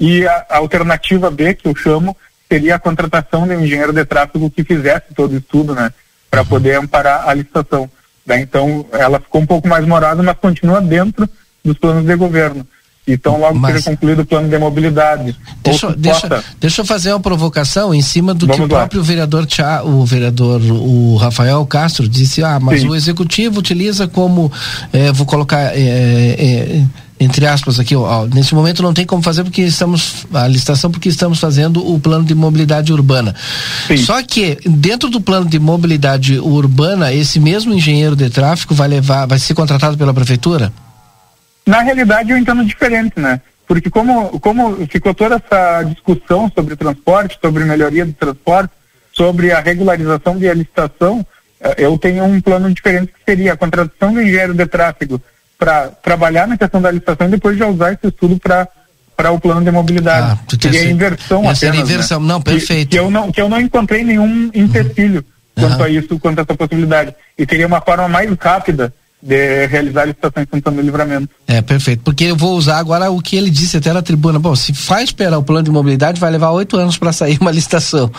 S20: e a, a alternativa B que eu chamo seria a contratação de um engenheiro de tráfego que fizesse todo o estudo, né, para poder amparar a licitação. Daí, então, ela ficou um pouco mais morada, mas continua dentro dos planos de governo. Então, logo
S2: Mas-
S20: seja concluído o plano de mobilidade.
S2: Deixa, deixa, deixa eu fazer uma provocação em cima do que
S20: Vamos
S2: o
S20: lá.
S2: próprio vereador o vereador o Rafael Castro disse, ah, mas
S20: Sim.
S2: o executivo utiliza como, eh, vou colocar eh, eh, entre aspas aqui, ó, nesse momento não tem como fazer porque estamos a licitação porque estamos fazendo o plano de mobilidade urbana. Só que dentro do plano de mobilidade urbana, esse mesmo engenheiro de tráfego vai levar, vai ser contratado pela prefeitura?
S20: Na realidade, eu entendo diferente, né? Porque como, como ficou toda essa discussão sobre transporte, sobre melhoria do transporte, sobre a regularização e a licitação, eh, eu tenho um plano diferente que seria a contratação do engenheiro de tráfego para trabalhar na questão da licitação e depois já usar esse estudo para para o plano de mobilidade.
S2: quer
S20: seria
S2: ser-
S20: inversão
S2: essa
S20: apenas, né?
S2: inversão. Não,
S20: Que-
S2: perfeito.
S20: Que, eu não que eu não encontrei nenhum empecilho quanto a isso, quanto a essa possibilidade. E seria uma forma mais rápida de realizar a licitação em Santana do Livramento.
S2: É, perfeito. Porque eu vou usar agora o que ele disse até na tribuna. Bom, se faz esperar o plano de mobilidade, vai levar oito anos para sair uma licitação.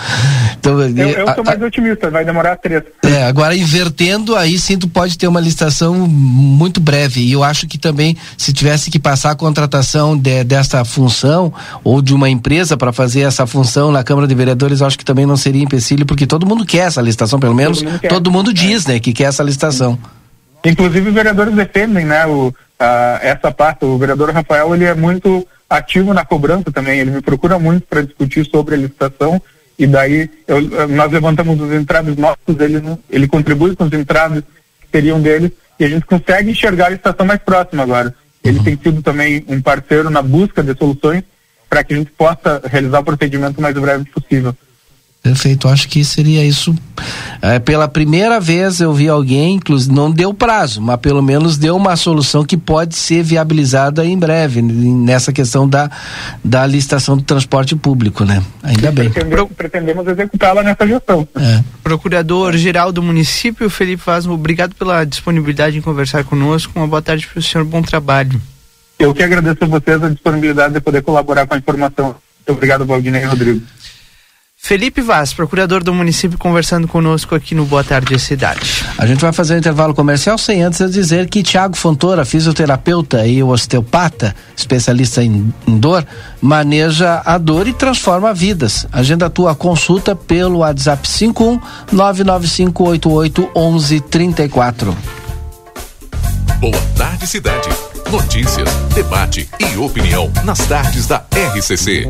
S2: Então,
S20: Eu, sou mais otimista, vai demorar três.
S2: É, agora invertendo, aí sim tu pode ter uma licitação muito breve. E eu acho que também, se tivesse que passar a contratação de, dessa função ou de uma empresa para fazer essa função na Câmara de Vereadores, eu acho que também não seria empecilho, porque todo mundo quer essa licitação, pelo menos
S20: mundo quer.
S2: todo mundo diz, né, que quer essa licitação.
S20: Inclusive os vereadores defendem, né, o, a, essa parte. O vereador Rafael, ele é muito ativo na cobrança também, ele me procura muito para discutir sobre a licitação e daí eu- nós levantamos os entraves nossos, ele, ele contribui com os entraves que seriam dele e a gente consegue enxergar a licitação mais próxima agora. Ele tem sido também um parceiro na busca de soluções para que a gente possa realizar o procedimento o mais breve possível.
S2: Perfeito, acho que seria isso. É, pela primeira vez eu vi alguém, inclusive, não deu prazo, mas pelo menos deu uma solução que pode ser viabilizada em breve, nessa questão da, da licitação do transporte público, né? Ainda bem.
S20: Pretendemos, pretendemos executá-la nessa gestão.
S2: É.
S1: Procurador-Geral do município, Felipe Vaz, obrigado pela disponibilidade em conversar conosco. Uma boa tarde para o senhor, bom trabalho.
S20: Eu que agradeço a vocês a disponibilidade de poder colaborar com a informação. Muito obrigado, Valdinei e Rodrigo.
S1: Felipe Vaz, procurador do município, conversando conosco aqui no Boa Tarde Cidade.
S2: A gente vai fazer um intervalo comercial sem antes eu dizer que Tiago Fontoura, fisioterapeuta e osteopata, especialista em, em dor, maneja a dor e transforma vidas. Agenda a tua consulta pelo WhatsApp 51 99588 1134.
S14: Boa tarde, cidade. Notícias, debate e opinião nas tardes da RCC.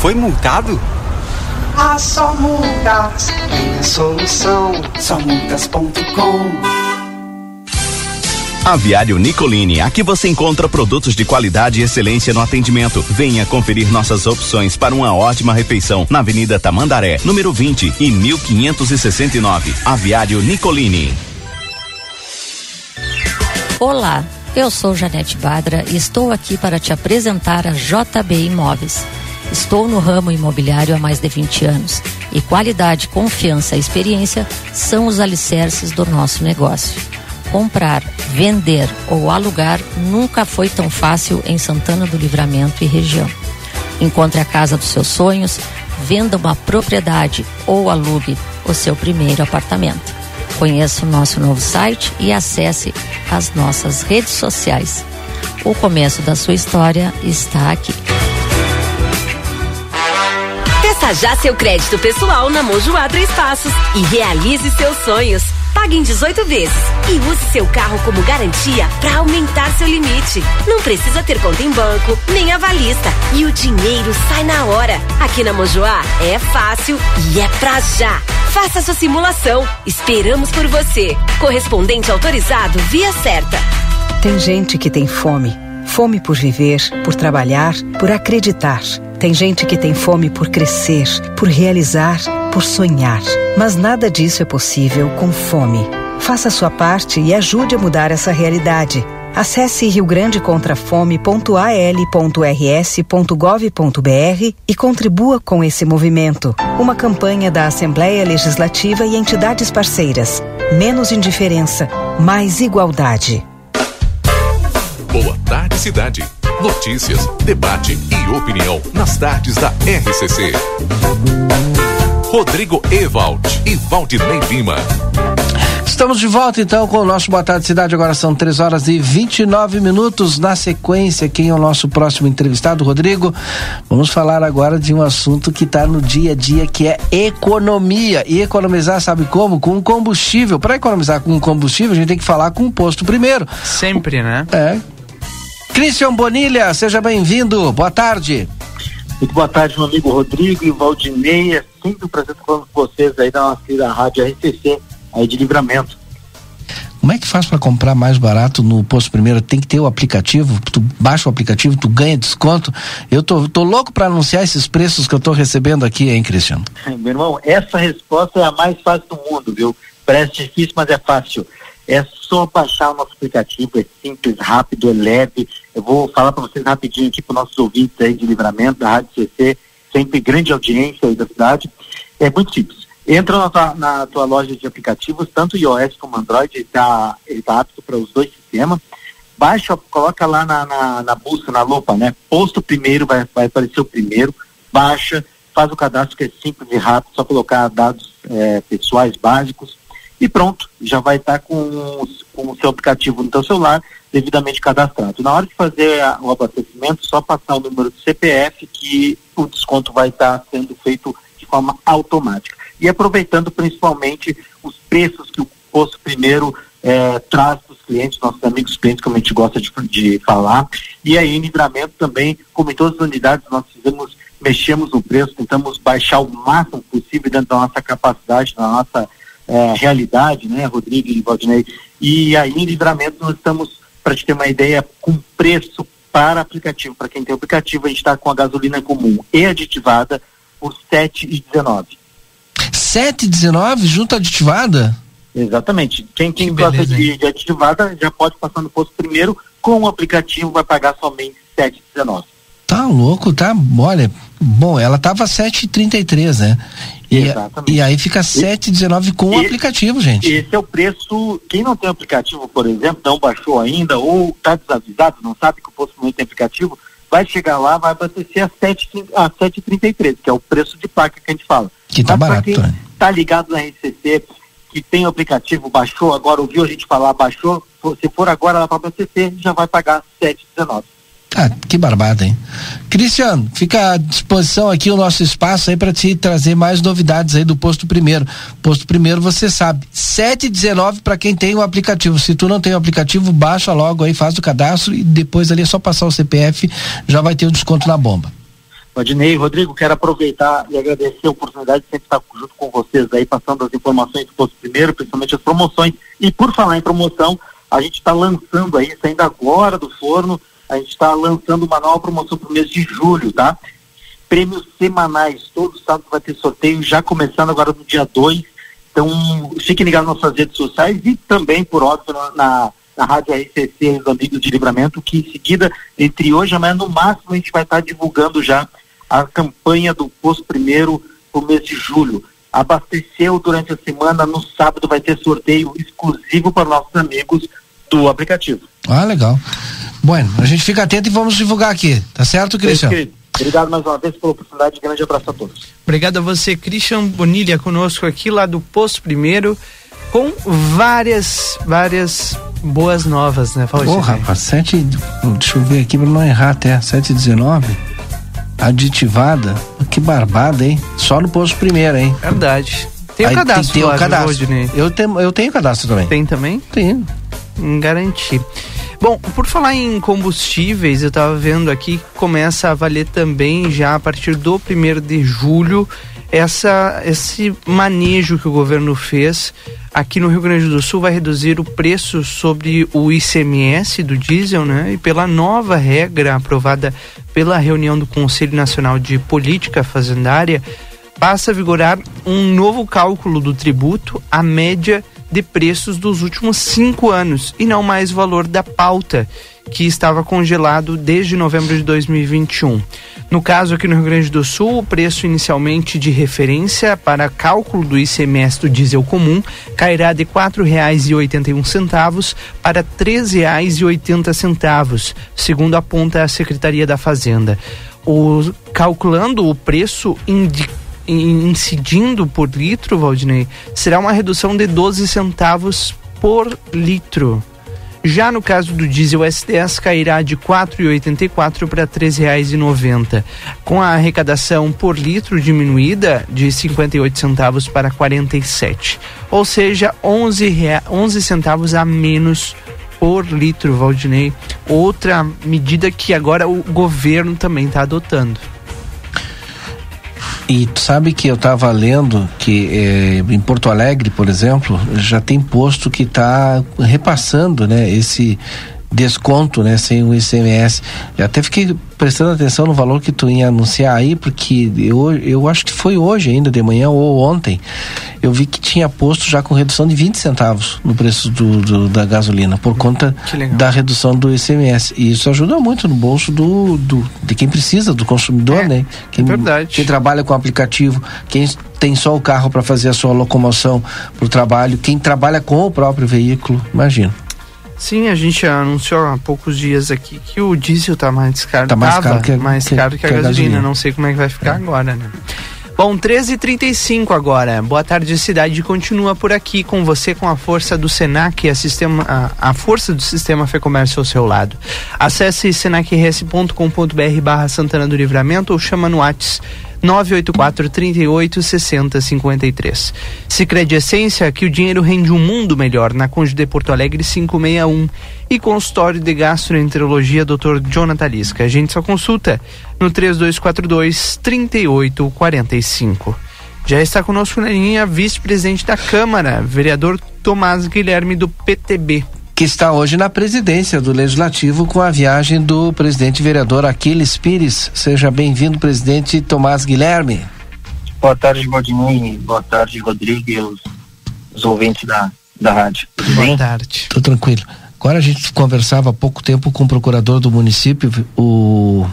S21: Foi multado?
S22: Ah, só multas tem a solução. Só multas.com.
S23: Aviário Nicolini, aqui você encontra produtos de qualidade e excelência no atendimento. Venha conferir nossas opções para uma ótima refeição na Avenida Tamandaré, número 20 e 1569. Aviário Nicolini.
S24: Olá, eu sou Janete Badra e estou aqui para te apresentar a JB Imóveis. Estou no ramo imobiliário há mais de 20 anos e qualidade, confiança e experiência são os alicerces do nosso negócio. Comprar, vender ou alugar nunca foi tão fácil em Santana do Livramento e região. Encontre a casa dos seus sonhos, venda uma propriedade ou alugue o seu primeiro apartamento. Conheça o nosso novo site e acesse as nossas redes sociais. O começo da sua história está aqui.
S25: Peça já seu crédito pessoal na Mojoá Três Passos e realize seus sonhos. Pague em 18 vezes e use seu carro como garantia para aumentar seu limite. Não precisa ter conta em banco, nem avalista. E o dinheiro sai na hora. Aqui na Mojoá é fácil e é pra já. Faça sua simulação. Esperamos por você. Correspondente autorizado via certa.
S26: Tem gente que tem fome. Fome por viver, por trabalhar, por acreditar. Tem gente que tem fome por crescer, por realizar, por sonhar. Mas nada disso é possível com fome. Faça sua parte e ajude a mudar essa realidade. Acesse riograndecontrafome.al.rs.gov.br e contribua com esse movimento. Uma campanha da Assembleia Legislativa e entidades parceiras. Menos indiferença, mais igualdade.
S14: Boa tarde, cidade. Notícias, debate e opinião nas tardes da RCC. Rodrigo Ewald e Valdinei Lima.
S2: Estamos de volta então com o nosso Boa Tarde Cidade. Agora são 3 horas e 29 minutos. Na sequência, quem é o nosso próximo entrevistado, Rodrigo? Vamos falar agora de um assunto que está no dia a dia, que é economia. E economizar, sabe como? Com combustível. Para economizar com combustível, a gente tem que falar com o posto primeiro.
S1: Sempre, né?
S2: É. Christian Bonilha, seja bem-vindo. Boa tarde.
S27: Muito boa tarde, meu amigo Rodrigo e Valdinei. É sempre um prazer estar falando com vocês aí da nossa querida rádio RCC, aí de livramento.
S2: Como é que faz para comprar mais barato no posto primeiro? Tem que ter o aplicativo, tu baixa o aplicativo, tu ganha desconto. Eu tô, tô louco para anunciar esses preços que eu tô recebendo aqui, hein, Cristiano?
S27: Meu irmão, essa resposta é a mais fácil do mundo, viu? Parece difícil, mas é fácil. É só baixar o nosso aplicativo, é simples, rápido, é leve. Eu vou falar para vocês rapidinho aqui para nossos ouvintes aí de livramento da Rádio CC, sempre grande audiência aí da cidade. É muito simples. Entra na tua, na tua loja de aplicativos, tanto iOS como Android, ele está ele tá apto para os dois sistemas. Baixa, coloca lá na, na, na busca, na lupa, né? Posto primeiro, vai, vai aparecer o primeiro. Baixa, faz o cadastro que é simples e rápido, só colocar dados é, pessoais básicos e pronto, já vai estar com, com o seu aplicativo no seu celular devidamente cadastrado. Na hora de fazer a, o abastecimento, só passar o número do CPF que o desconto vai estar sendo feito de forma automática. E aproveitando principalmente os preços que o posto primeiro eh, traz para os clientes, nossos amigos clientes, como a gente gosta de, de falar. E aí, em livramento também, como em todas as unidades, nós fizemos, mexemos no preço, tentamos baixar o máximo possível dentro da nossa capacidade, da nossa é, realidade, né, Rodrigo e Valdinei. E aí em livramento nós estamos, para te ter uma ideia, com preço para aplicativo. Para quem tem aplicativo, a gente está com a gasolina comum e aditivada por R$ 7,19.
S2: R$ 7,19 junto aditivada?
S27: Exatamente. Quem, quem
S2: Que
S27: gosta de, de aditivada já pode passar no posto primeiro, com o aplicativo vai pagar somente R$ 7,19.
S2: Tá louco, tá? Olha, bom, ela tava 7,33, né? E, e aí fica 7,19 com o aplicativo, gente.
S27: Esse é o preço. Quem não tem aplicativo, por exemplo, não baixou ainda ou está desavisado, não sabe que o posto não tem aplicativo, vai chegar lá, vai abastecer a 7,30 a 7,33, que é o preço de placa que a gente fala.
S2: Que tá
S27: Mas
S2: barato,
S27: quem
S2: né?
S27: tá ligado na RCC, que tem o aplicativo, baixou, agora ouviu a gente falar, baixou, se for agora lá para abastecer, já vai pagar 7,19.
S2: Ah, que barbada, hein? Cristiano, fica à disposição aqui o nosso espaço aí para te trazer mais novidades aí do posto primeiro. Posto primeiro, você sabe, 7,19 para quem tem o aplicativo. Se tu não tem o aplicativo, baixa logo aí, faz o cadastro e depois ali é só passar o CPF, já vai ter o desconto na bomba.
S27: Valdinei, Rodrigo, quero aproveitar e agradecer a oportunidade de sempre estar junto com vocês aí, passando as informações do posto primeiro, principalmente as promoções. E por falar em promoção, a gente está lançando aí, saindo agora do forno, a gente está lançando uma nova promoção para o mês de julho, tá? Prêmios semanais, todo sábado vai ter sorteio, já começando agora no dia 2. Então, fiquem ligados nas nossas redes sociais e também, por óbvio, na, na, na Rádio RCC, os Amigos de Livramento, que em seguida, entre hoje e amanhã, no máximo, a gente vai estar divulgando já a campanha do Posto Primeiro para o mês de julho. Abasteceu durante a semana, no sábado vai ter sorteio exclusivo para nossos amigos do aplicativo.
S2: Ah, legal. Bueno, a gente fica atento e vamos divulgar aqui, tá certo, Cristiano?
S27: Querido, Obrigado mais uma vez pela oportunidade, grande abraço a todos.
S1: Obrigado a você, Christian Bonilha, conosco aqui lá do Posto Primeiro, com várias, várias boas novas, né,
S2: Ô,
S1: Faustino?
S2: rapaz, 7. Deixa eu ver aqui pra não errar até. 7,19. Aditivada. Que barbada, hein? Só no posto primeiro, hein?
S1: Verdade. Tem o cadastro
S2: Tem
S1: lá,
S2: o cadastro.
S1: Valdinei?
S2: Eu tenho, eu tenho cadastro também.
S1: Tem também?
S2: Tem.
S1: Garantir. Bom, por falar em combustíveis, eu tava vendo aqui que começa a valer também já a partir do primeiro de julho essa, esse manejo que o governo fez aqui no Rio Grande do Sul vai reduzir o preço sobre o ICMS do diesel, né? E pela nova regra aprovada pela reunião do Conselho Nacional de Política Fazendária, passa a vigorar um novo cálculo do tributo à média de preços dos últimos cinco anos e não mais o valor da pauta que estava congelado desde novembro de 2021. No caso aqui no Rio Grande do Sul, o preço inicialmente de referência para cálculo do ICMS do diesel comum cairá de R$ 4,81 para R$ 13,80, segundo aponta a Secretaria da Fazenda. O, calculando o preço indi- incidindo por litro, Valdinei, será uma redução de 12 centavos por litro. Já no caso do diesel S10 cairá de R$ 4,84 para R$ 3,90, com a arrecadação por litro diminuída de 58 centavos para 47, ou seja, 11, rea, 11 centavos a menos por litro, Valdinei. Outra medida que agora o governo também está adotando.
S2: E tu sabe que eu estava lendo que eh, em Porto Alegre, por exemplo, já tem posto que está repassando, né, esse desconto, né, sem o ICMS. Eu até fiquei prestando atenção no valor que tu ia anunciar aí, porque eu, eu acho que foi hoje ainda de manhã ou ontem, eu vi que tinha posto já com redução de 20 centavos no preço do, do da gasolina, por conta da redução do ICMS. E isso ajuda muito no bolso do, do de quem precisa, do consumidor,
S1: é,
S2: né? Quem,
S1: é verdade.
S2: Quem trabalha com aplicativo, quem tem só o carro para fazer a sua locomoção para o trabalho, quem trabalha com o próprio veículo, imagina.
S1: Sim, a gente anunciou há poucos dias aqui que o diesel tá mais caro.
S2: Tá mais caro que,
S1: mais
S2: que,
S1: caro que, que a, gasolina. gasolina. Não sei como é que vai ficar é. agora, né? Bom, 13h35 agora. Boa tarde, cidade. Continua por aqui com você com a força do Senac, a, sistema, a, a força do sistema Fê Comércio ao seu lado. Acesse senacrs.com.br barra Santana do Livramento ou chama no WhatsApp 984 38 60 53. Sicredi Essência, que o dinheiro rende um mundo melhor, na Conde de Porto Alegre 561. E consultório de gastroenterologia Dr. Jonathan Lisca. A gente só consulta no 3242 3845. Já está conosco na linha vice-presidente da Câmara, vereador Tomás Guilherme do PTB
S2: que está hoje na presidência do Legislativo com a viagem do presidente vereador Aquiles Pires. Seja bem-vindo, presidente Tomás Guilherme.
S28: Boa tarde, Valdinei. Boa tarde, Rodrigo e os, os ouvintes da, da rádio. Tudo
S1: Boa bem? tarde.
S2: Tudo tranquilo. Agora a gente conversava há pouco tempo com o procurador do município, o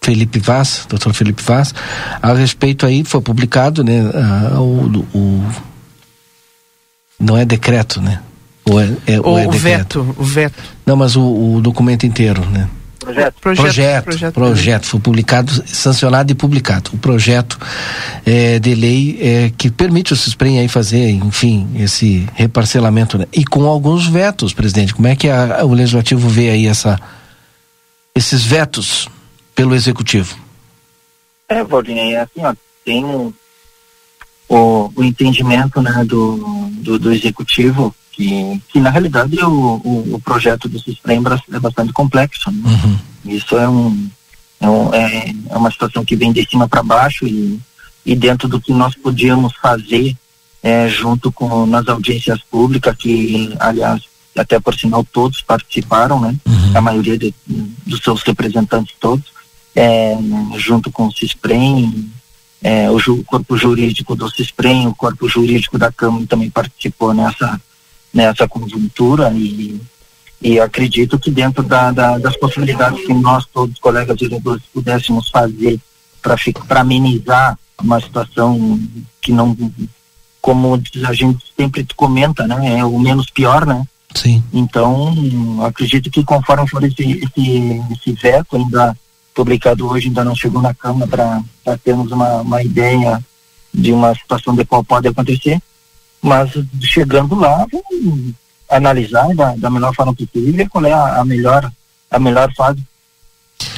S2: Felipe Vaz, doutor Felipe Vaz, a respeito aí, foi publicado, né, o, o não é decreto, né? Ou é, é,
S1: ou, ou é o veto, o veto.
S2: Não, mas o, o documento inteiro, né?
S28: Projeto.
S2: Projeto, projeto, projeto, projeto, foi publicado, sancionado e publicado. O projeto é, de lei é, que permite o CISPREM aí fazer, enfim, esse reparcelamento. Né? E com alguns vetos, presidente. Como é que a, o legislativo vê aí essa, esses vetos pelo executivo?
S28: É, Valdinei, é assim, ó, tem um, o, o entendimento né, do, do, do executivo que, que na realidade o, o, o projeto do Sistema é bastante complexo. Né? Uhum. Isso é, um, é, um, é, é, uma situação que vem de cima para baixo e, e dentro do que nós podíamos fazer é, junto com nas audiências públicas, que aliás até por sinal todos participaram, né? Uhum. A maioria de, dos seus representantes todos, é, junto com o CISPREM, é, o, ju, corpo jurídico do CISPREM, o corpo jurídico da Câmara também participou nessa nessa conjuntura e, e acredito que dentro da, da, das possibilidades que nós todos colegas vereadores pudéssemos fazer para amenizar uma situação que não como a gente sempre comenta né é o menos pior né?
S2: Sim.
S28: Então acredito que conforme for esse esse, esse veto ainda publicado hoje ainda não chegou na câmara para termos uma, uma ideia de uma situação de qual pode acontecer mas chegando lá, analisar da, da melhor forma possível qual é a, a melhor, a melhor fase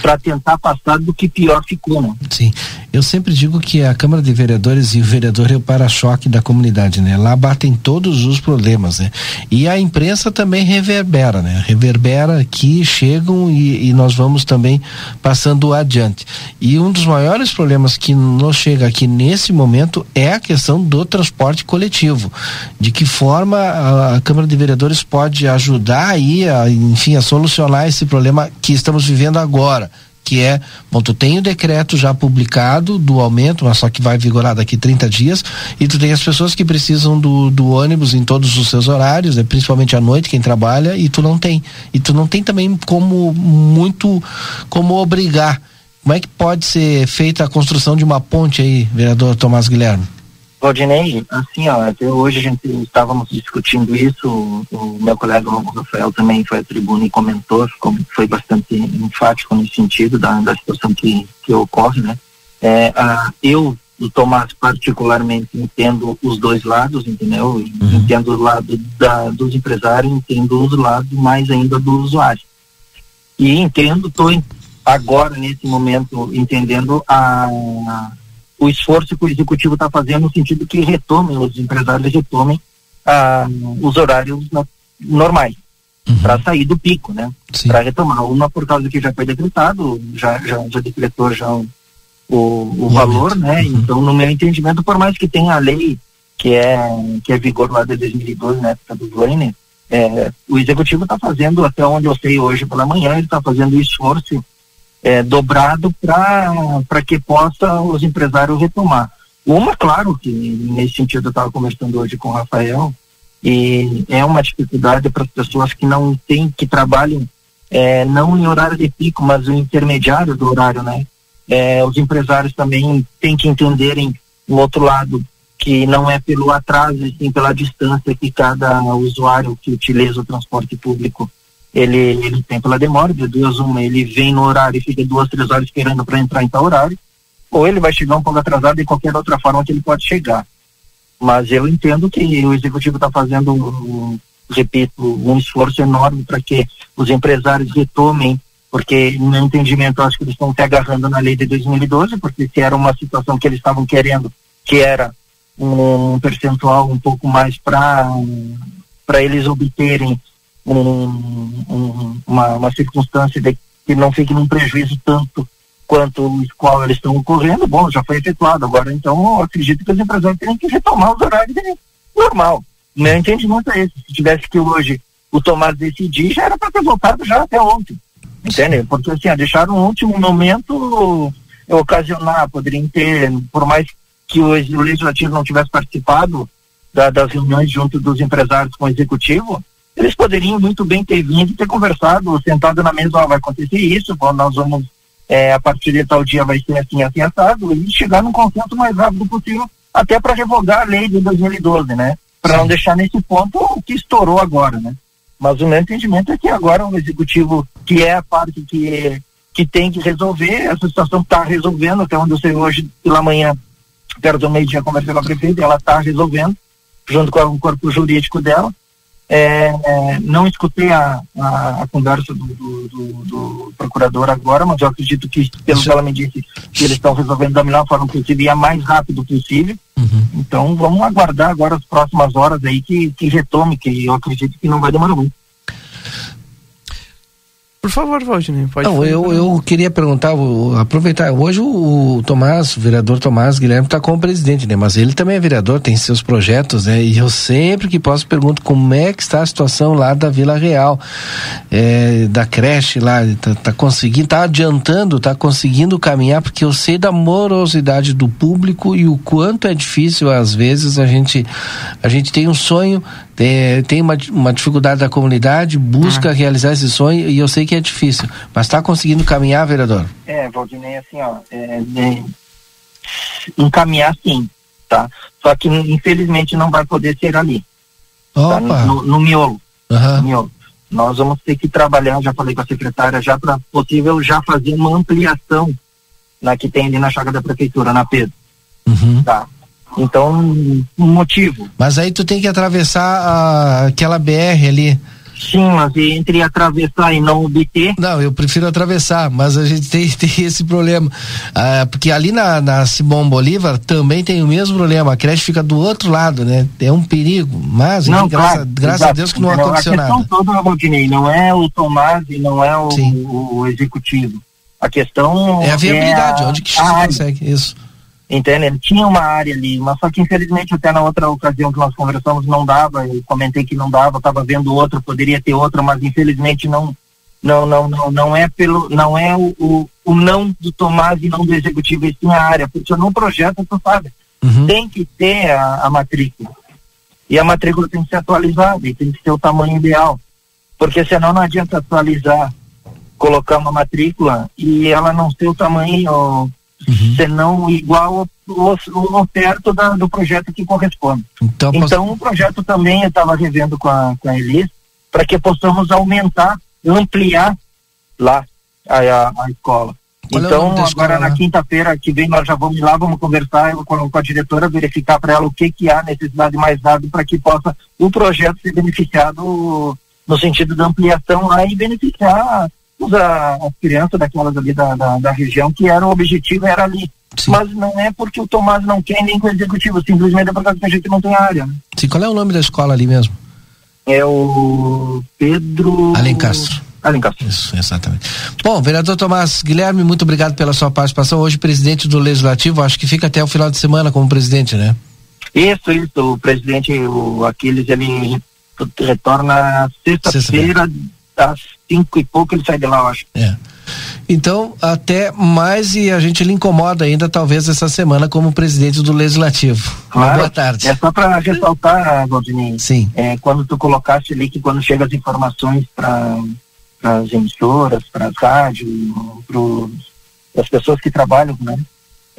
S28: para tentar passar do que pior ficou, né?
S2: Sim. Eu sempre digo que a Câmara de Vereadores e o vereador é o para-choque da comunidade, né? Lá batem todos os problemas, né? E a imprensa também reverbera, né? Reverbera aqui, chegam e, e nós vamos também passando adiante. E um dos maiores problemas que nos chega aqui nesse momento é a questão do transporte coletivo. De que forma a, a Câmara de Vereadores pode ajudar aí, a, enfim, a solucionar esse problema que estamos vivendo agora que é, bom, tu tem o decreto já publicado do aumento, mas só que vai vigorar daqui 30 dias, e tu tem as pessoas que precisam do, do ônibus em todos os seus horários, né, principalmente à noite, quem trabalha, e tu não tem. E tu não tem também como muito como obrigar. Como é que pode ser feita a construção de uma ponte aí, vereador Tomás Guilherme?
S28: Valdinei, assim, ó, até hoje a gente estávamos discutindo isso, o, o meu colega o Rafael também foi à tribuna e comentou, como foi bastante enfático nesse sentido da, da situação que, que ocorre, né? É, a, eu do Tomás particularmente entendo os dois lados, entendeu? Entendo o lado da, dos empresários, entendo os lados mais ainda do usuário. E entendo, estou agora nesse momento entendendo a, o esforço que o executivo está fazendo no sentido que retomem, os empresários retomem ah, os horários no- normais para sair do pico, né? Para retomar. Uma por causa que já foi decretado, já, já, já decretou já o, o, o valor, né? Então, no meu entendimento, por mais que tenha a lei que é que é vigor lá de 2012, na época do Duane, é, o executivo está fazendo, até onde eu sei hoje pela manhã, ele está fazendo esforço é, dobrado para que possa os empresários retomar. Uma, claro, que nesse sentido eu estava conversando hoje com o Rafael, e é uma dificuldade para as pessoas que não têm, que trabalham é, não em horário de pico, mas o intermediário do horário, né? É, os empresários também têm que entenderem o outro lado, que não é pelo atraso, e sim pela distância que cada usuário que utiliza o transporte público ele, ele tem pela demora, de duas uma, ele vem no horário e fica duas, três horas esperando para entrar em tal horário, ou ele vai chegar um pouco atrasado de qualquer outra forma que ele pode chegar. Mas eu entendo que o executivo está fazendo, repito, um esforço enorme para que os empresários retomem, porque no meu entendimento acho que eles estão se agarrando na lei de 2012, porque se era uma situação que eles estavam querendo, que era um percentual um pouco mais para para eles obterem um, um, uma, uma circunstância de que não fique num prejuízo tanto quanto o qual eles estão ocorrendo, bom, já foi efetuado. Agora, então, acredito que os empresários têm que retomar os horários normal. Meu entendimento é esse. Se tivesse que hoje o Tomás decidir, já era para ter voltado já até ontem. Entende? Porque assim, ó, deixar um último momento eh, ocasionar, poderiam ter, por mais que o legislativo não tivesse participado da- das reuniões junto dos empresários com o executivo, eles poderiam muito bem ter vindo e ter conversado, sentado na mesa, ó, vai acontecer isso, nós vamos, é, a partir de tal dia vai ser assim, assim, assado, e chegar num consenso mais rápido possível, até para revogar a lei de 2012, né? Para não deixar nesse ponto o que estourou agora, né? Mas o meu entendimento é que agora o executivo, que é a parte que, que tem que resolver, essa situação está resolvendo, até onde eu sei hoje pela manhã, perto do meio-dia, conversei com a prefeita, ela está resolvendo, junto com o corpo jurídico dela. É, é, não escutei a, a, a conversa do, do, do- do procurador agora, mas eu acredito que, pelo que ela me disse, que eles estão resolvendo da melhor forma possível e a mais rápido possível. Então vamos aguardar agora as próximas horas aí que, que retome, que eu acredito que não vai demorar muito.
S1: Por favor, Valdinei, pode
S2: Não, eu, eu queria perguntar, aproveitar, hoje o, o Tomás, o vereador Tomás Guilherme está como presidente, né? Mas ele também é vereador, tem seus projetos, né? E eu sempre que posso pergunto como é que está a situação lá da Vila Real, é, da creche lá, tá, tá conseguindo, tá adiantando, tá conseguindo caminhar, porque eu sei da morosidade do público e o quanto é difícil às vezes a gente, a gente tem um sonho, tem, tem uma, uma dificuldade da comunidade, busca realizar esse sonho e eu sei que é difícil, mas está conseguindo caminhar, vereador?
S28: É, Valdinei, assim, ó, é, é, encaminhar sim, tá? Só que infelizmente não vai poder ser ali. tá? No, no miolo.
S2: Aham.
S28: No miolo. Nós vamos ter que trabalhar, já falei com a secretária, já para possível já fazer uma ampliação na que tem ali na chácara da prefeitura, na Pedro. Tá. Então, um motivo.
S2: Mas aí tu tem que atravessar a- aquela BR ali.
S28: Sim, mas entre atravessar e não obter.
S2: Não, eu prefiro atravessar, mas a gente tem, tem esse problema. Ah, porque ali na, na Simão Bolívar também tem o mesmo problema. A creche fica do outro lado, né? É um perigo. Mas,
S28: Não,
S2: enfim,
S28: claro,
S2: graças a. Deus que não
S28: Entendeu?
S2: aconteceu
S28: A questão
S2: nada.
S28: toda, Valdinei, não é o Tomás e não é o, o executivo. A questão
S2: É a viabilidade,
S28: a-
S2: onde que
S28: a
S2: se
S28: área.
S2: consegue isso.
S28: Entende? Ele tinha uma área ali, mas só que infelizmente até na outra ocasião que nós conversamos não dava, eu comentei que não dava, estava vendo outra, poderia ter outra, mas infelizmente não não não não, não é pelo não é o, o, o não do Tomás e não do executivo, e sim a área, porque no projeto tu sabe, tem que ter a, a matrícula. E a matrícula tem que ser atualizada e tem que ser o tamanho ideal. Porque senão não adianta atualizar, colocar uma matrícula e ela não ser o tamanho senão igual ou, ou perto da- do projeto que corresponde.
S2: Então,
S28: Então, o projeto também eu estava revendo com a, com a Elis para que possamos aumentar, ampliar lá a, a, a escola.
S2: Qual é o
S28: então,
S2: escola
S28: agora
S2: lá?
S28: na quinta-feira que vem nós já vamos lá, vamos conversar com, com a diretora, verificar para ela o que que há necessidade mais rápido para que possa o projeto ser beneficiado no sentido da ampliação lá e beneficiar as crianças daquelas ali da, da, da região que era o objetivo era ali. Mas não é porque o Tomás não quer nem com o executivo, simplesmente é por causa que a gente não tem área. né?
S2: Sim, qual é o nome da escola ali mesmo?
S28: É o Pedro
S2: Alencastro.
S28: Alencastro.
S2: Isso, exatamente. Bom, vereador Tomás Guilherme, muito obrigado pela sua participação. Hoje, presidente do Legislativo, acho que fica até o final de semana como presidente, né?
S28: Isso, isso. O presidente, o Aquiles, ele retorna sexta-feira, às cinco e pouco, ele sai de lá, eu acho.
S2: É. Então, até mais e a gente lhe incomoda ainda, talvez, essa semana como presidente do Legislativo.
S28: Claro.
S2: Boa tarde.
S28: É só para ressaltar, Valdininho.
S2: Sim.
S28: É, quando tu colocaste ali que quando chega as informações para as emissoras, para as rádios, para as pessoas que trabalham, né?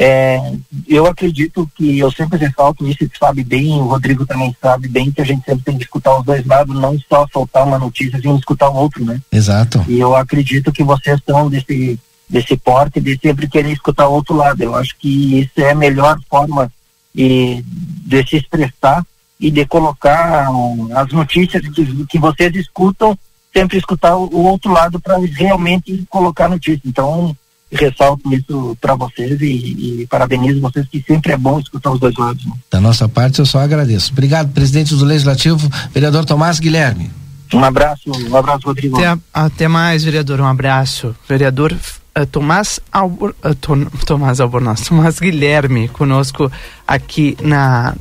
S28: É, eu acredito que eu sempre ressalto isso, e sabe bem, o Rodrigo também sabe bem que a gente sempre tem que escutar os dois lados, não só soltar uma notícia sem escutar o outro, né?
S2: Exato.
S28: E eu acredito que vocês estão desse, desse porte de sempre querer escutar o outro lado. Eu acho que isso é a melhor forma e, de se expressar e de colocar um, as notícias que, que vocês escutam, sempre escutar o, o outro lado para realmente colocar notícia. Então, ressalto isso para vocês e, e parabenizo vocês que sempre é bom escutar os dois lados. né?
S2: Da nossa parte, eu só agradeço. Obrigado, presidente do Legislativo, vereador Tomás Guilherme.
S28: Um abraço, um abraço, Rodrigo.
S1: Até, até mais, vereador. Um abraço. Vereador uh, Tomás, Albor, uh, Tom, Tomás Albornoz, Tomás Guilherme, conosco aqui na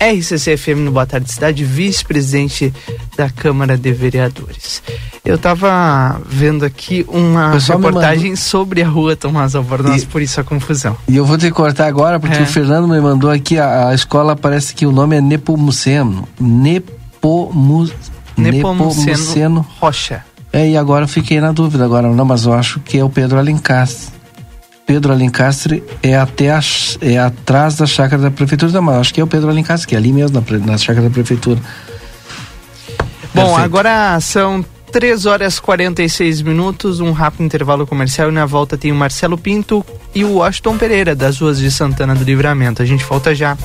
S1: RCC FM no Boa Tarde Cidade, vice-presidente da Câmara de Vereadores. Eu estava vendo aqui uma reportagem sobre a rua Tomás Albornoz,
S2: E-
S1: por isso a confusão.
S2: E eu vou ter que cortar agora, porque
S1: É.
S2: o Fernando me mandou aqui, a, a escola parece que o nome é Nepomuceno. Nepomu,
S1: Nepomuceno Rocha.
S2: É, e agora eu fiquei na dúvida agora, não, mas eu acho que é o Pedro Alencastre. Pedro Alencastre é até a, é atrás da chácara da prefeitura, não, mas acho que é o Pedro Alencastre, que é ali mesmo, na, na chácara da prefeitura.
S1: Bom,
S2: Perfeito.
S1: agora são 3 horas e 46 minutos, um rápido intervalo comercial e na volta tem o Marcelo Pinto e o Washington Pereira, das ruas de Santana do Livramento. A gente volta já.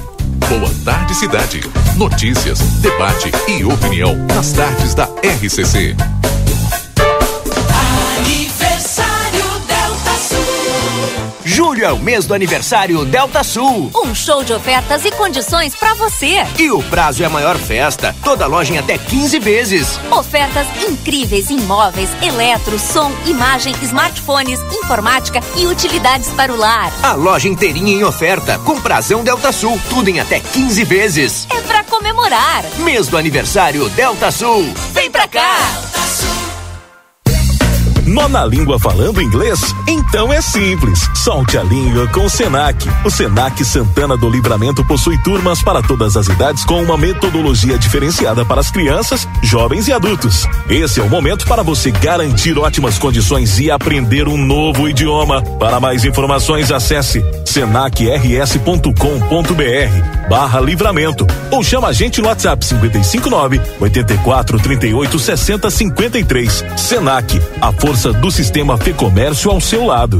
S14: Boa tarde, cidade. Notícias, debate e opinião nas tardes da RCC.
S29: Julho é o mês do aniversário Delta Sul.
S7: Um show de ofertas e condições pra você.
S29: E o prazo é a maior festa. Toda loja em até 15 vezes.
S7: Ofertas incríveis em móveis, eletro, som, imagem, smartphones, informática e utilidades para o lar.
S29: A loja inteirinha em oferta. Com prazão Delta Sul. Tudo em até 15 vezes.
S7: É pra comemorar.
S29: Mês do aniversário Delta Sul.
S7: Vem pra cá.
S30: Nona língua falando inglês? Então é simples. Solte a língua com o Senac. O Senac Santana do Livramento possui turmas para todas as idades com uma metodologia diferenciada para as crianças, jovens e adultos. Esse é o momento para você garantir ótimas condições e aprender um novo idioma. Para mais informações, acesse senacrs.com.br barra livramento ou chama a gente no WhatsApp 559 84 38 60 53. Senac, a força do sistema Fê Comércio ao seu lado.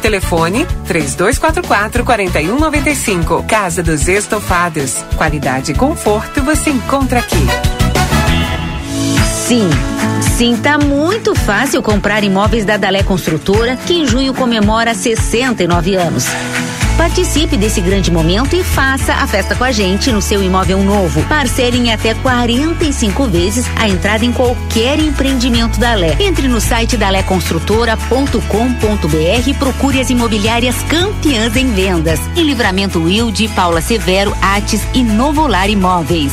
S31: Telefone 3244 4195. Casa dos Estofados. Qualidade e conforto você encontra aqui.
S32: Sim. Sim, tá muito fácil comprar imóveis da Dalé Construtora, que em junho comemora 69 anos. Participe desse grande momento e faça a festa com a gente no seu imóvel novo. Parcele em até 45 vezes a entrada em qualquer empreendimento da Lé. Entre no site daléconstrutora.com.br e procure as imobiliárias campeãs em vendas. Em Livramento Wilde, Paula Severo, Ates e Novolar Imóveis.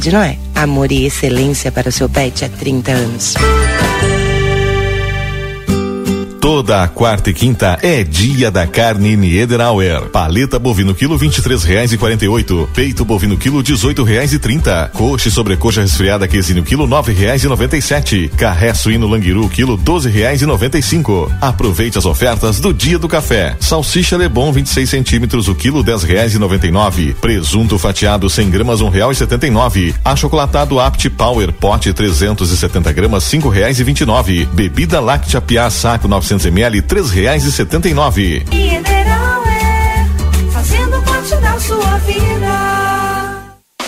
S33: de Noé. Amor e excelência para o seu pet há 30 anos.
S34: Toda a quarta e quinta é dia da carne Niederauer. Paleta bovino quilo vinte e três reais e quarenta e oito. Peito bovino quilo dezoito reais e trinta. Coxa e sobrecoxa resfriada quesinho quilo nove reais e noventa e sete. Carré suíno languiru quilo doze reais e noventa e cinco. Aproveite as ofertas do dia do café. Salsicha Lebon 26 centímetros o quilo dez reais e noventa e nove. Presunto fatiado 100 gramas um real e setenta e nove. Achocolatado Apt Power pote 370 gramas cinco reais e vinte e nove. Bebida láctea Piá saco 900 ml três reais e setenta e nove.
S18: Mineral é fazendo parte da sua vida.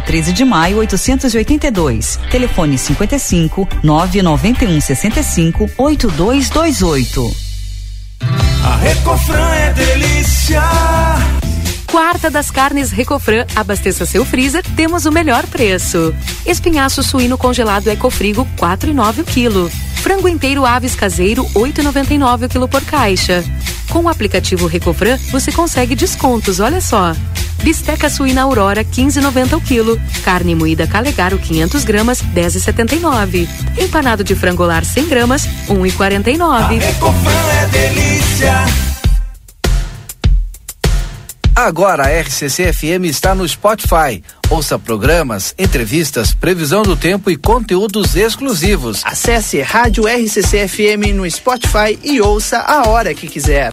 S35: 13 de maio, 882. Telefone 55 991 65 8228.
S22: A Recofran é delícia.
S31: Quarta das carnes Recofran, abasteça seu freezer, temos o melhor preço. Espinhaço suíno congelado Ecofrigo, 4,9 o quilo. Frango inteiro aves caseiro, 8,99 o quilo por caixa. Com o aplicativo Recofran, você consegue descontos, olha só. Bisteca suína Aurora, 15,90 o quilo. Carne moída Calegaro, 500 gramas, 10,79. Empanado de frangolar 100 gramas, 1,49.
S22: Recofran é delícia.
S2: Agora a RCC FM está no Spotify. Ouça programas, entrevistas, previsão do tempo e conteúdos exclusivos.
S1: Acesse Rádio RCC FM no Spotify e ouça a hora que quiser.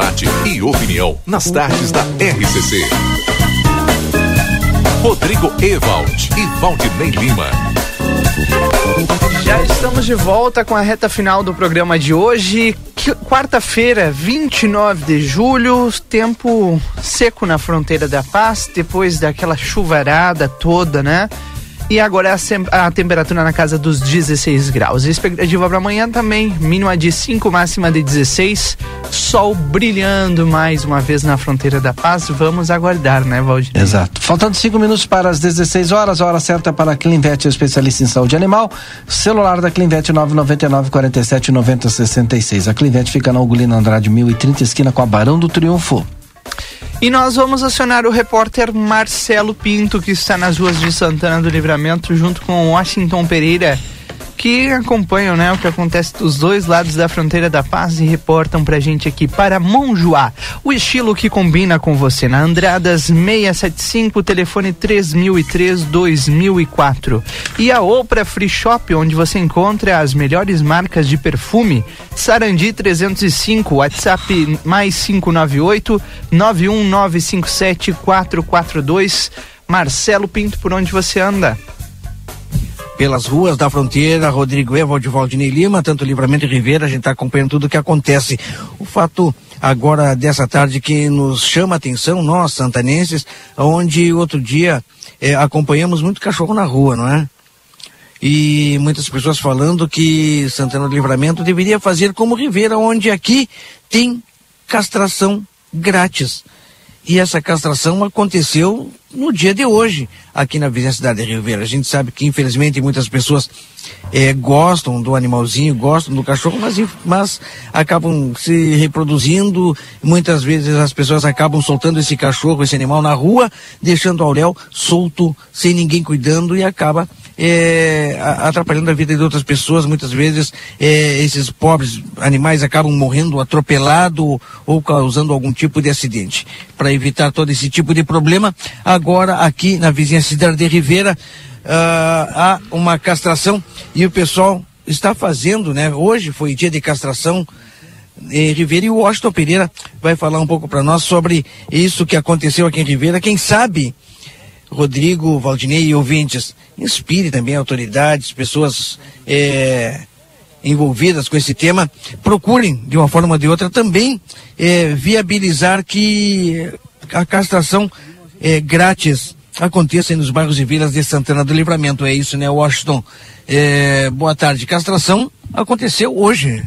S14: Debate e opinião nas tardes da RCC. Rodrigo Ewald e Valdinei Lima.
S1: Já estamos de volta com a reta final do programa de hoje. Quarta-feira, 29 de julho, tempo seco na fronteira da paz, depois daquela chuvarada toda, né? E agora a, sem- a temperatura na casa dos 16 graus. A expectativa para amanhã também, mínima de 5, máxima de 16. Sol brilhando mais uma vez na fronteira da paz. Vamos aguardar, né, Valdir?
S2: Exato. Faltando cinco minutos para as 16 horas, a hora certa para a Clinvet, especialista em saúde animal. Celular da Clinvet 999 47 90 66. A Clinvet fica na Ugolino Andrade 1030, esquina com a Barão do Triunfo.
S1: E nós vamos acionar o repórter Marcelo Pinto, que está nas ruas de Santana do Livramento, junto com Washington Pereira, que acompanham né, o que acontece dos dois lados da fronteira da paz e reportam pra gente aqui para Monjoá. O estilo que combina com você. Na Andradas 675, telefone 3003-2004. E a Opra Free Shop, onde você encontra as melhores marcas de perfume. Sarandi 305, WhatsApp mais 598 91957 442. Marcelo Pinto, por onde você anda?
S4: Pelas ruas da fronteira, Rodrigo Evald, Valdinei Lima, tanto Livramento e Ribeira, a gente está acompanhando tudo o que acontece. O fato agora dessa tarde que nos chama a atenção, nós, santanenses, onde outro dia eh, acompanhamos muito cachorro na rua, não é? E muitas pessoas falando que Santana do Livramento deveria fazer como Ribeira, onde aqui tem castração grátis. E essa castração aconteceu no dia de hoje, aqui na vizinha cidade de Rio Verde. A gente sabe que, infelizmente, muitas pessoas eh, gostam do animalzinho, gostam do cachorro, mas, mas acabam se reproduzindo. Muitas vezes as pessoas acabam soltando esse cachorro, esse animal na rua, deixando o Aurel solto, sem ninguém cuidando, e acaba a- atrapalhando a vida de outras pessoas. Muitas vezes eh, esses pobres animais acabam morrendo atropelado ou causando algum tipo de acidente. Para evitar todo esse tipo de problema, agora aqui na vizinha cidade de Ribeira ah, há uma castração e o pessoal está fazendo, né? Hoje foi dia de castração em Ribeira e o Washington Pereira vai falar um pouco para nós sobre isso que aconteceu aqui em Ribeira. Quem sabe Rodrigo, Valdinei e ouvintes, inspire também autoridades, pessoas eh, envolvidas com esse tema, procurem, de uma forma ou de outra, também eh, viabilizar que a castração eh, grátis aconteça nos bairros e vilas de Santana do Livramento. É isso, né, Washington? Eh, boa tarde. Castração aconteceu hoje.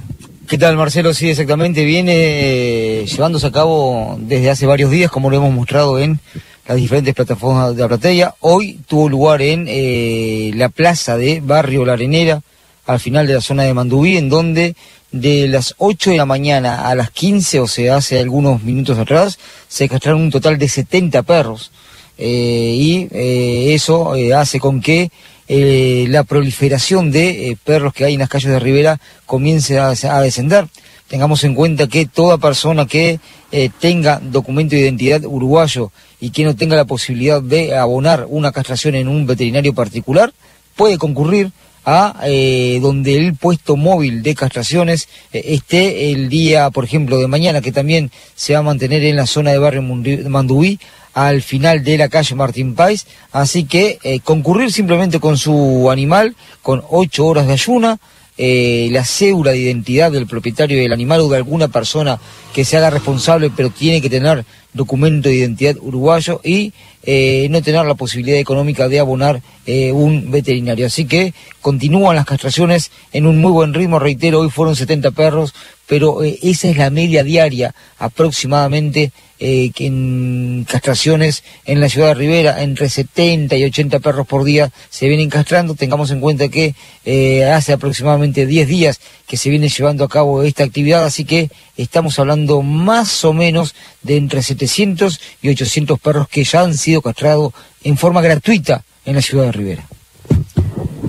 S36: ¿Qué tal, Marcelo? Sí, exactamente. Viene eh, llevándose a cabo desde hace varios días, como lo hemos mostrado en las diferentes plataformas de la platea. Hoy tuvo lugar en eh, la plaza de Barrio La Arenera, al final de la zona de Mandubí, en donde de las 8 de la mañana a las 15, o sea, hace algunos minutos atrás, se castraron un total de 70 perros. Eh, y eh, eso eh, hace con que eh, la proliferación de eh, perros que hay en las calles de Rivera comience a, a descender. Tengamos en cuenta que toda persona que eh, tenga documento de identidad uruguayo y que no tenga la posibilidad de abonar una castración en un veterinario particular puede concurrir a eh, donde el puesto móvil de castraciones eh, esté el día, por ejemplo, de mañana, que también se va a mantener en la zona de barrio Mandubí, al final de la calle Martín Páez. Así que concurrir simplemente con su animal, con ocho horas de ayuna, eh, la cédula de identidad del propietario del animal o de alguna persona que se haga responsable, pero tiene que tener documento de identidad uruguayo y eh, no tener la posibilidad económica de abonar eh, un veterinario. Así que continúan las castraciones en un muy buen ritmo, reitero, hoy fueron 70 perros, pero esa es la media diaria aproximadamente eh, en castraciones en la ciudad de Rivera, entre 70 y 80 perros por día se vienen castrando. Tengamos en cuenta que eh, hace aproximadamente 10 días que se viene llevando a cabo esta actividad, así que estamos hablando más o menos de entre 700 y 800 perros que ya han sido castrados en forma gratuita en la ciudad de Rivera.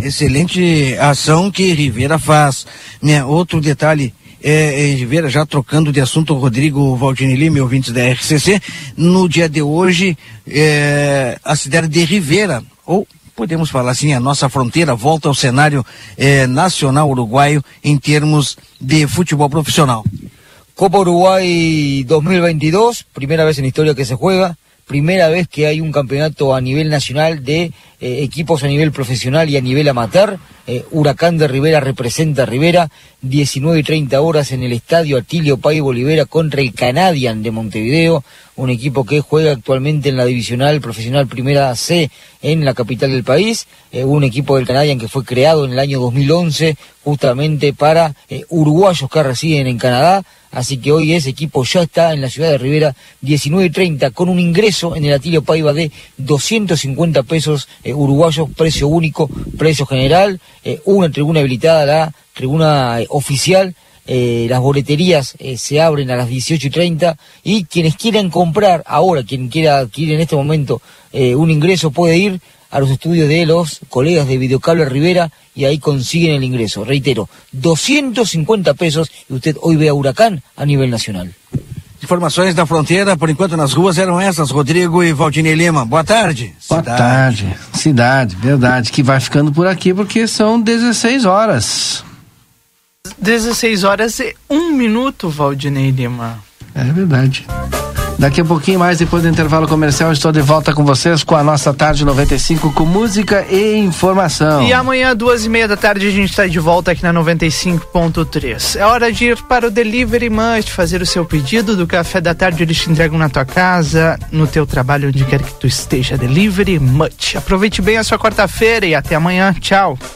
S37: Excelente ação que Rivera faz. Né? Outro detalhe, é, é, já trocando de assunto, Rodrigo Valdini Lima, ouvintes da RCC, no dia de hoje, é, a cidade de Rivera, ou podemos falar assim, a nossa fronteira volta ao cenário é, nacional uruguaio em termos de futebol profissional.
S36: Copa Uruguay 2022, primera vez en la historia que se juega, primera vez que hay un campeonato a nivel nacional de eh, equipos a nivel profesional y a nivel amateur. Eh, Huracán de Rivera representa a Rivera, 19 y 30 horas en el estadio Atilio Pay Bolivera contra el Canadian de Montevideo, un equipo que juega actualmente en la divisional profesional primera C en la capital del país, eh, un equipo del Canadian que fue creado en el año 2011 justamente para uruguayos que residen en Canadá, así que hoy ese equipo ya está en la ciudad de Rivera, 19 y 30, con un ingreso en el Atilio Paiva de 250 pesos eh, uruguayos, precio único, precio general, eh, una tribuna habilitada, la tribuna eh, oficial, las boleterías se abren a las 18 y 30 y quienes quieran comprar ahora, quien quiera adquirir en este momento un ingreso puede ir a los estudios de los colegas de Videocable Rivera y ahí consiguen el ingreso. Reitero, 250 pesos y usted hoy ve a Huracán a nivel nacional.
S37: Informações da fronteira, por enquanto nas ruas eram essas, Rodrigo e Valdinei Lima. Boa tarde.
S2: Boa tarde. Cidade, verdade, que vai ficando por aqui porque são 16 horas.
S1: 16 horas e um minuto, Valdinei Lima.
S2: É verdade. Daqui a pouquinho mais, depois do intervalo comercial, estou de volta com vocês com a nossa tarde 95 com música e informação.
S1: E amanhã, duas e meia da tarde, a gente está de volta aqui na 95.3. É hora de ir para o Delivery Munch, fazer o seu pedido do café da tarde, eles te entregam na tua casa, no teu trabalho, onde quer que tu esteja. Delivery Munch. Aproveite bem a sua quarta-feira e até amanhã. Tchau.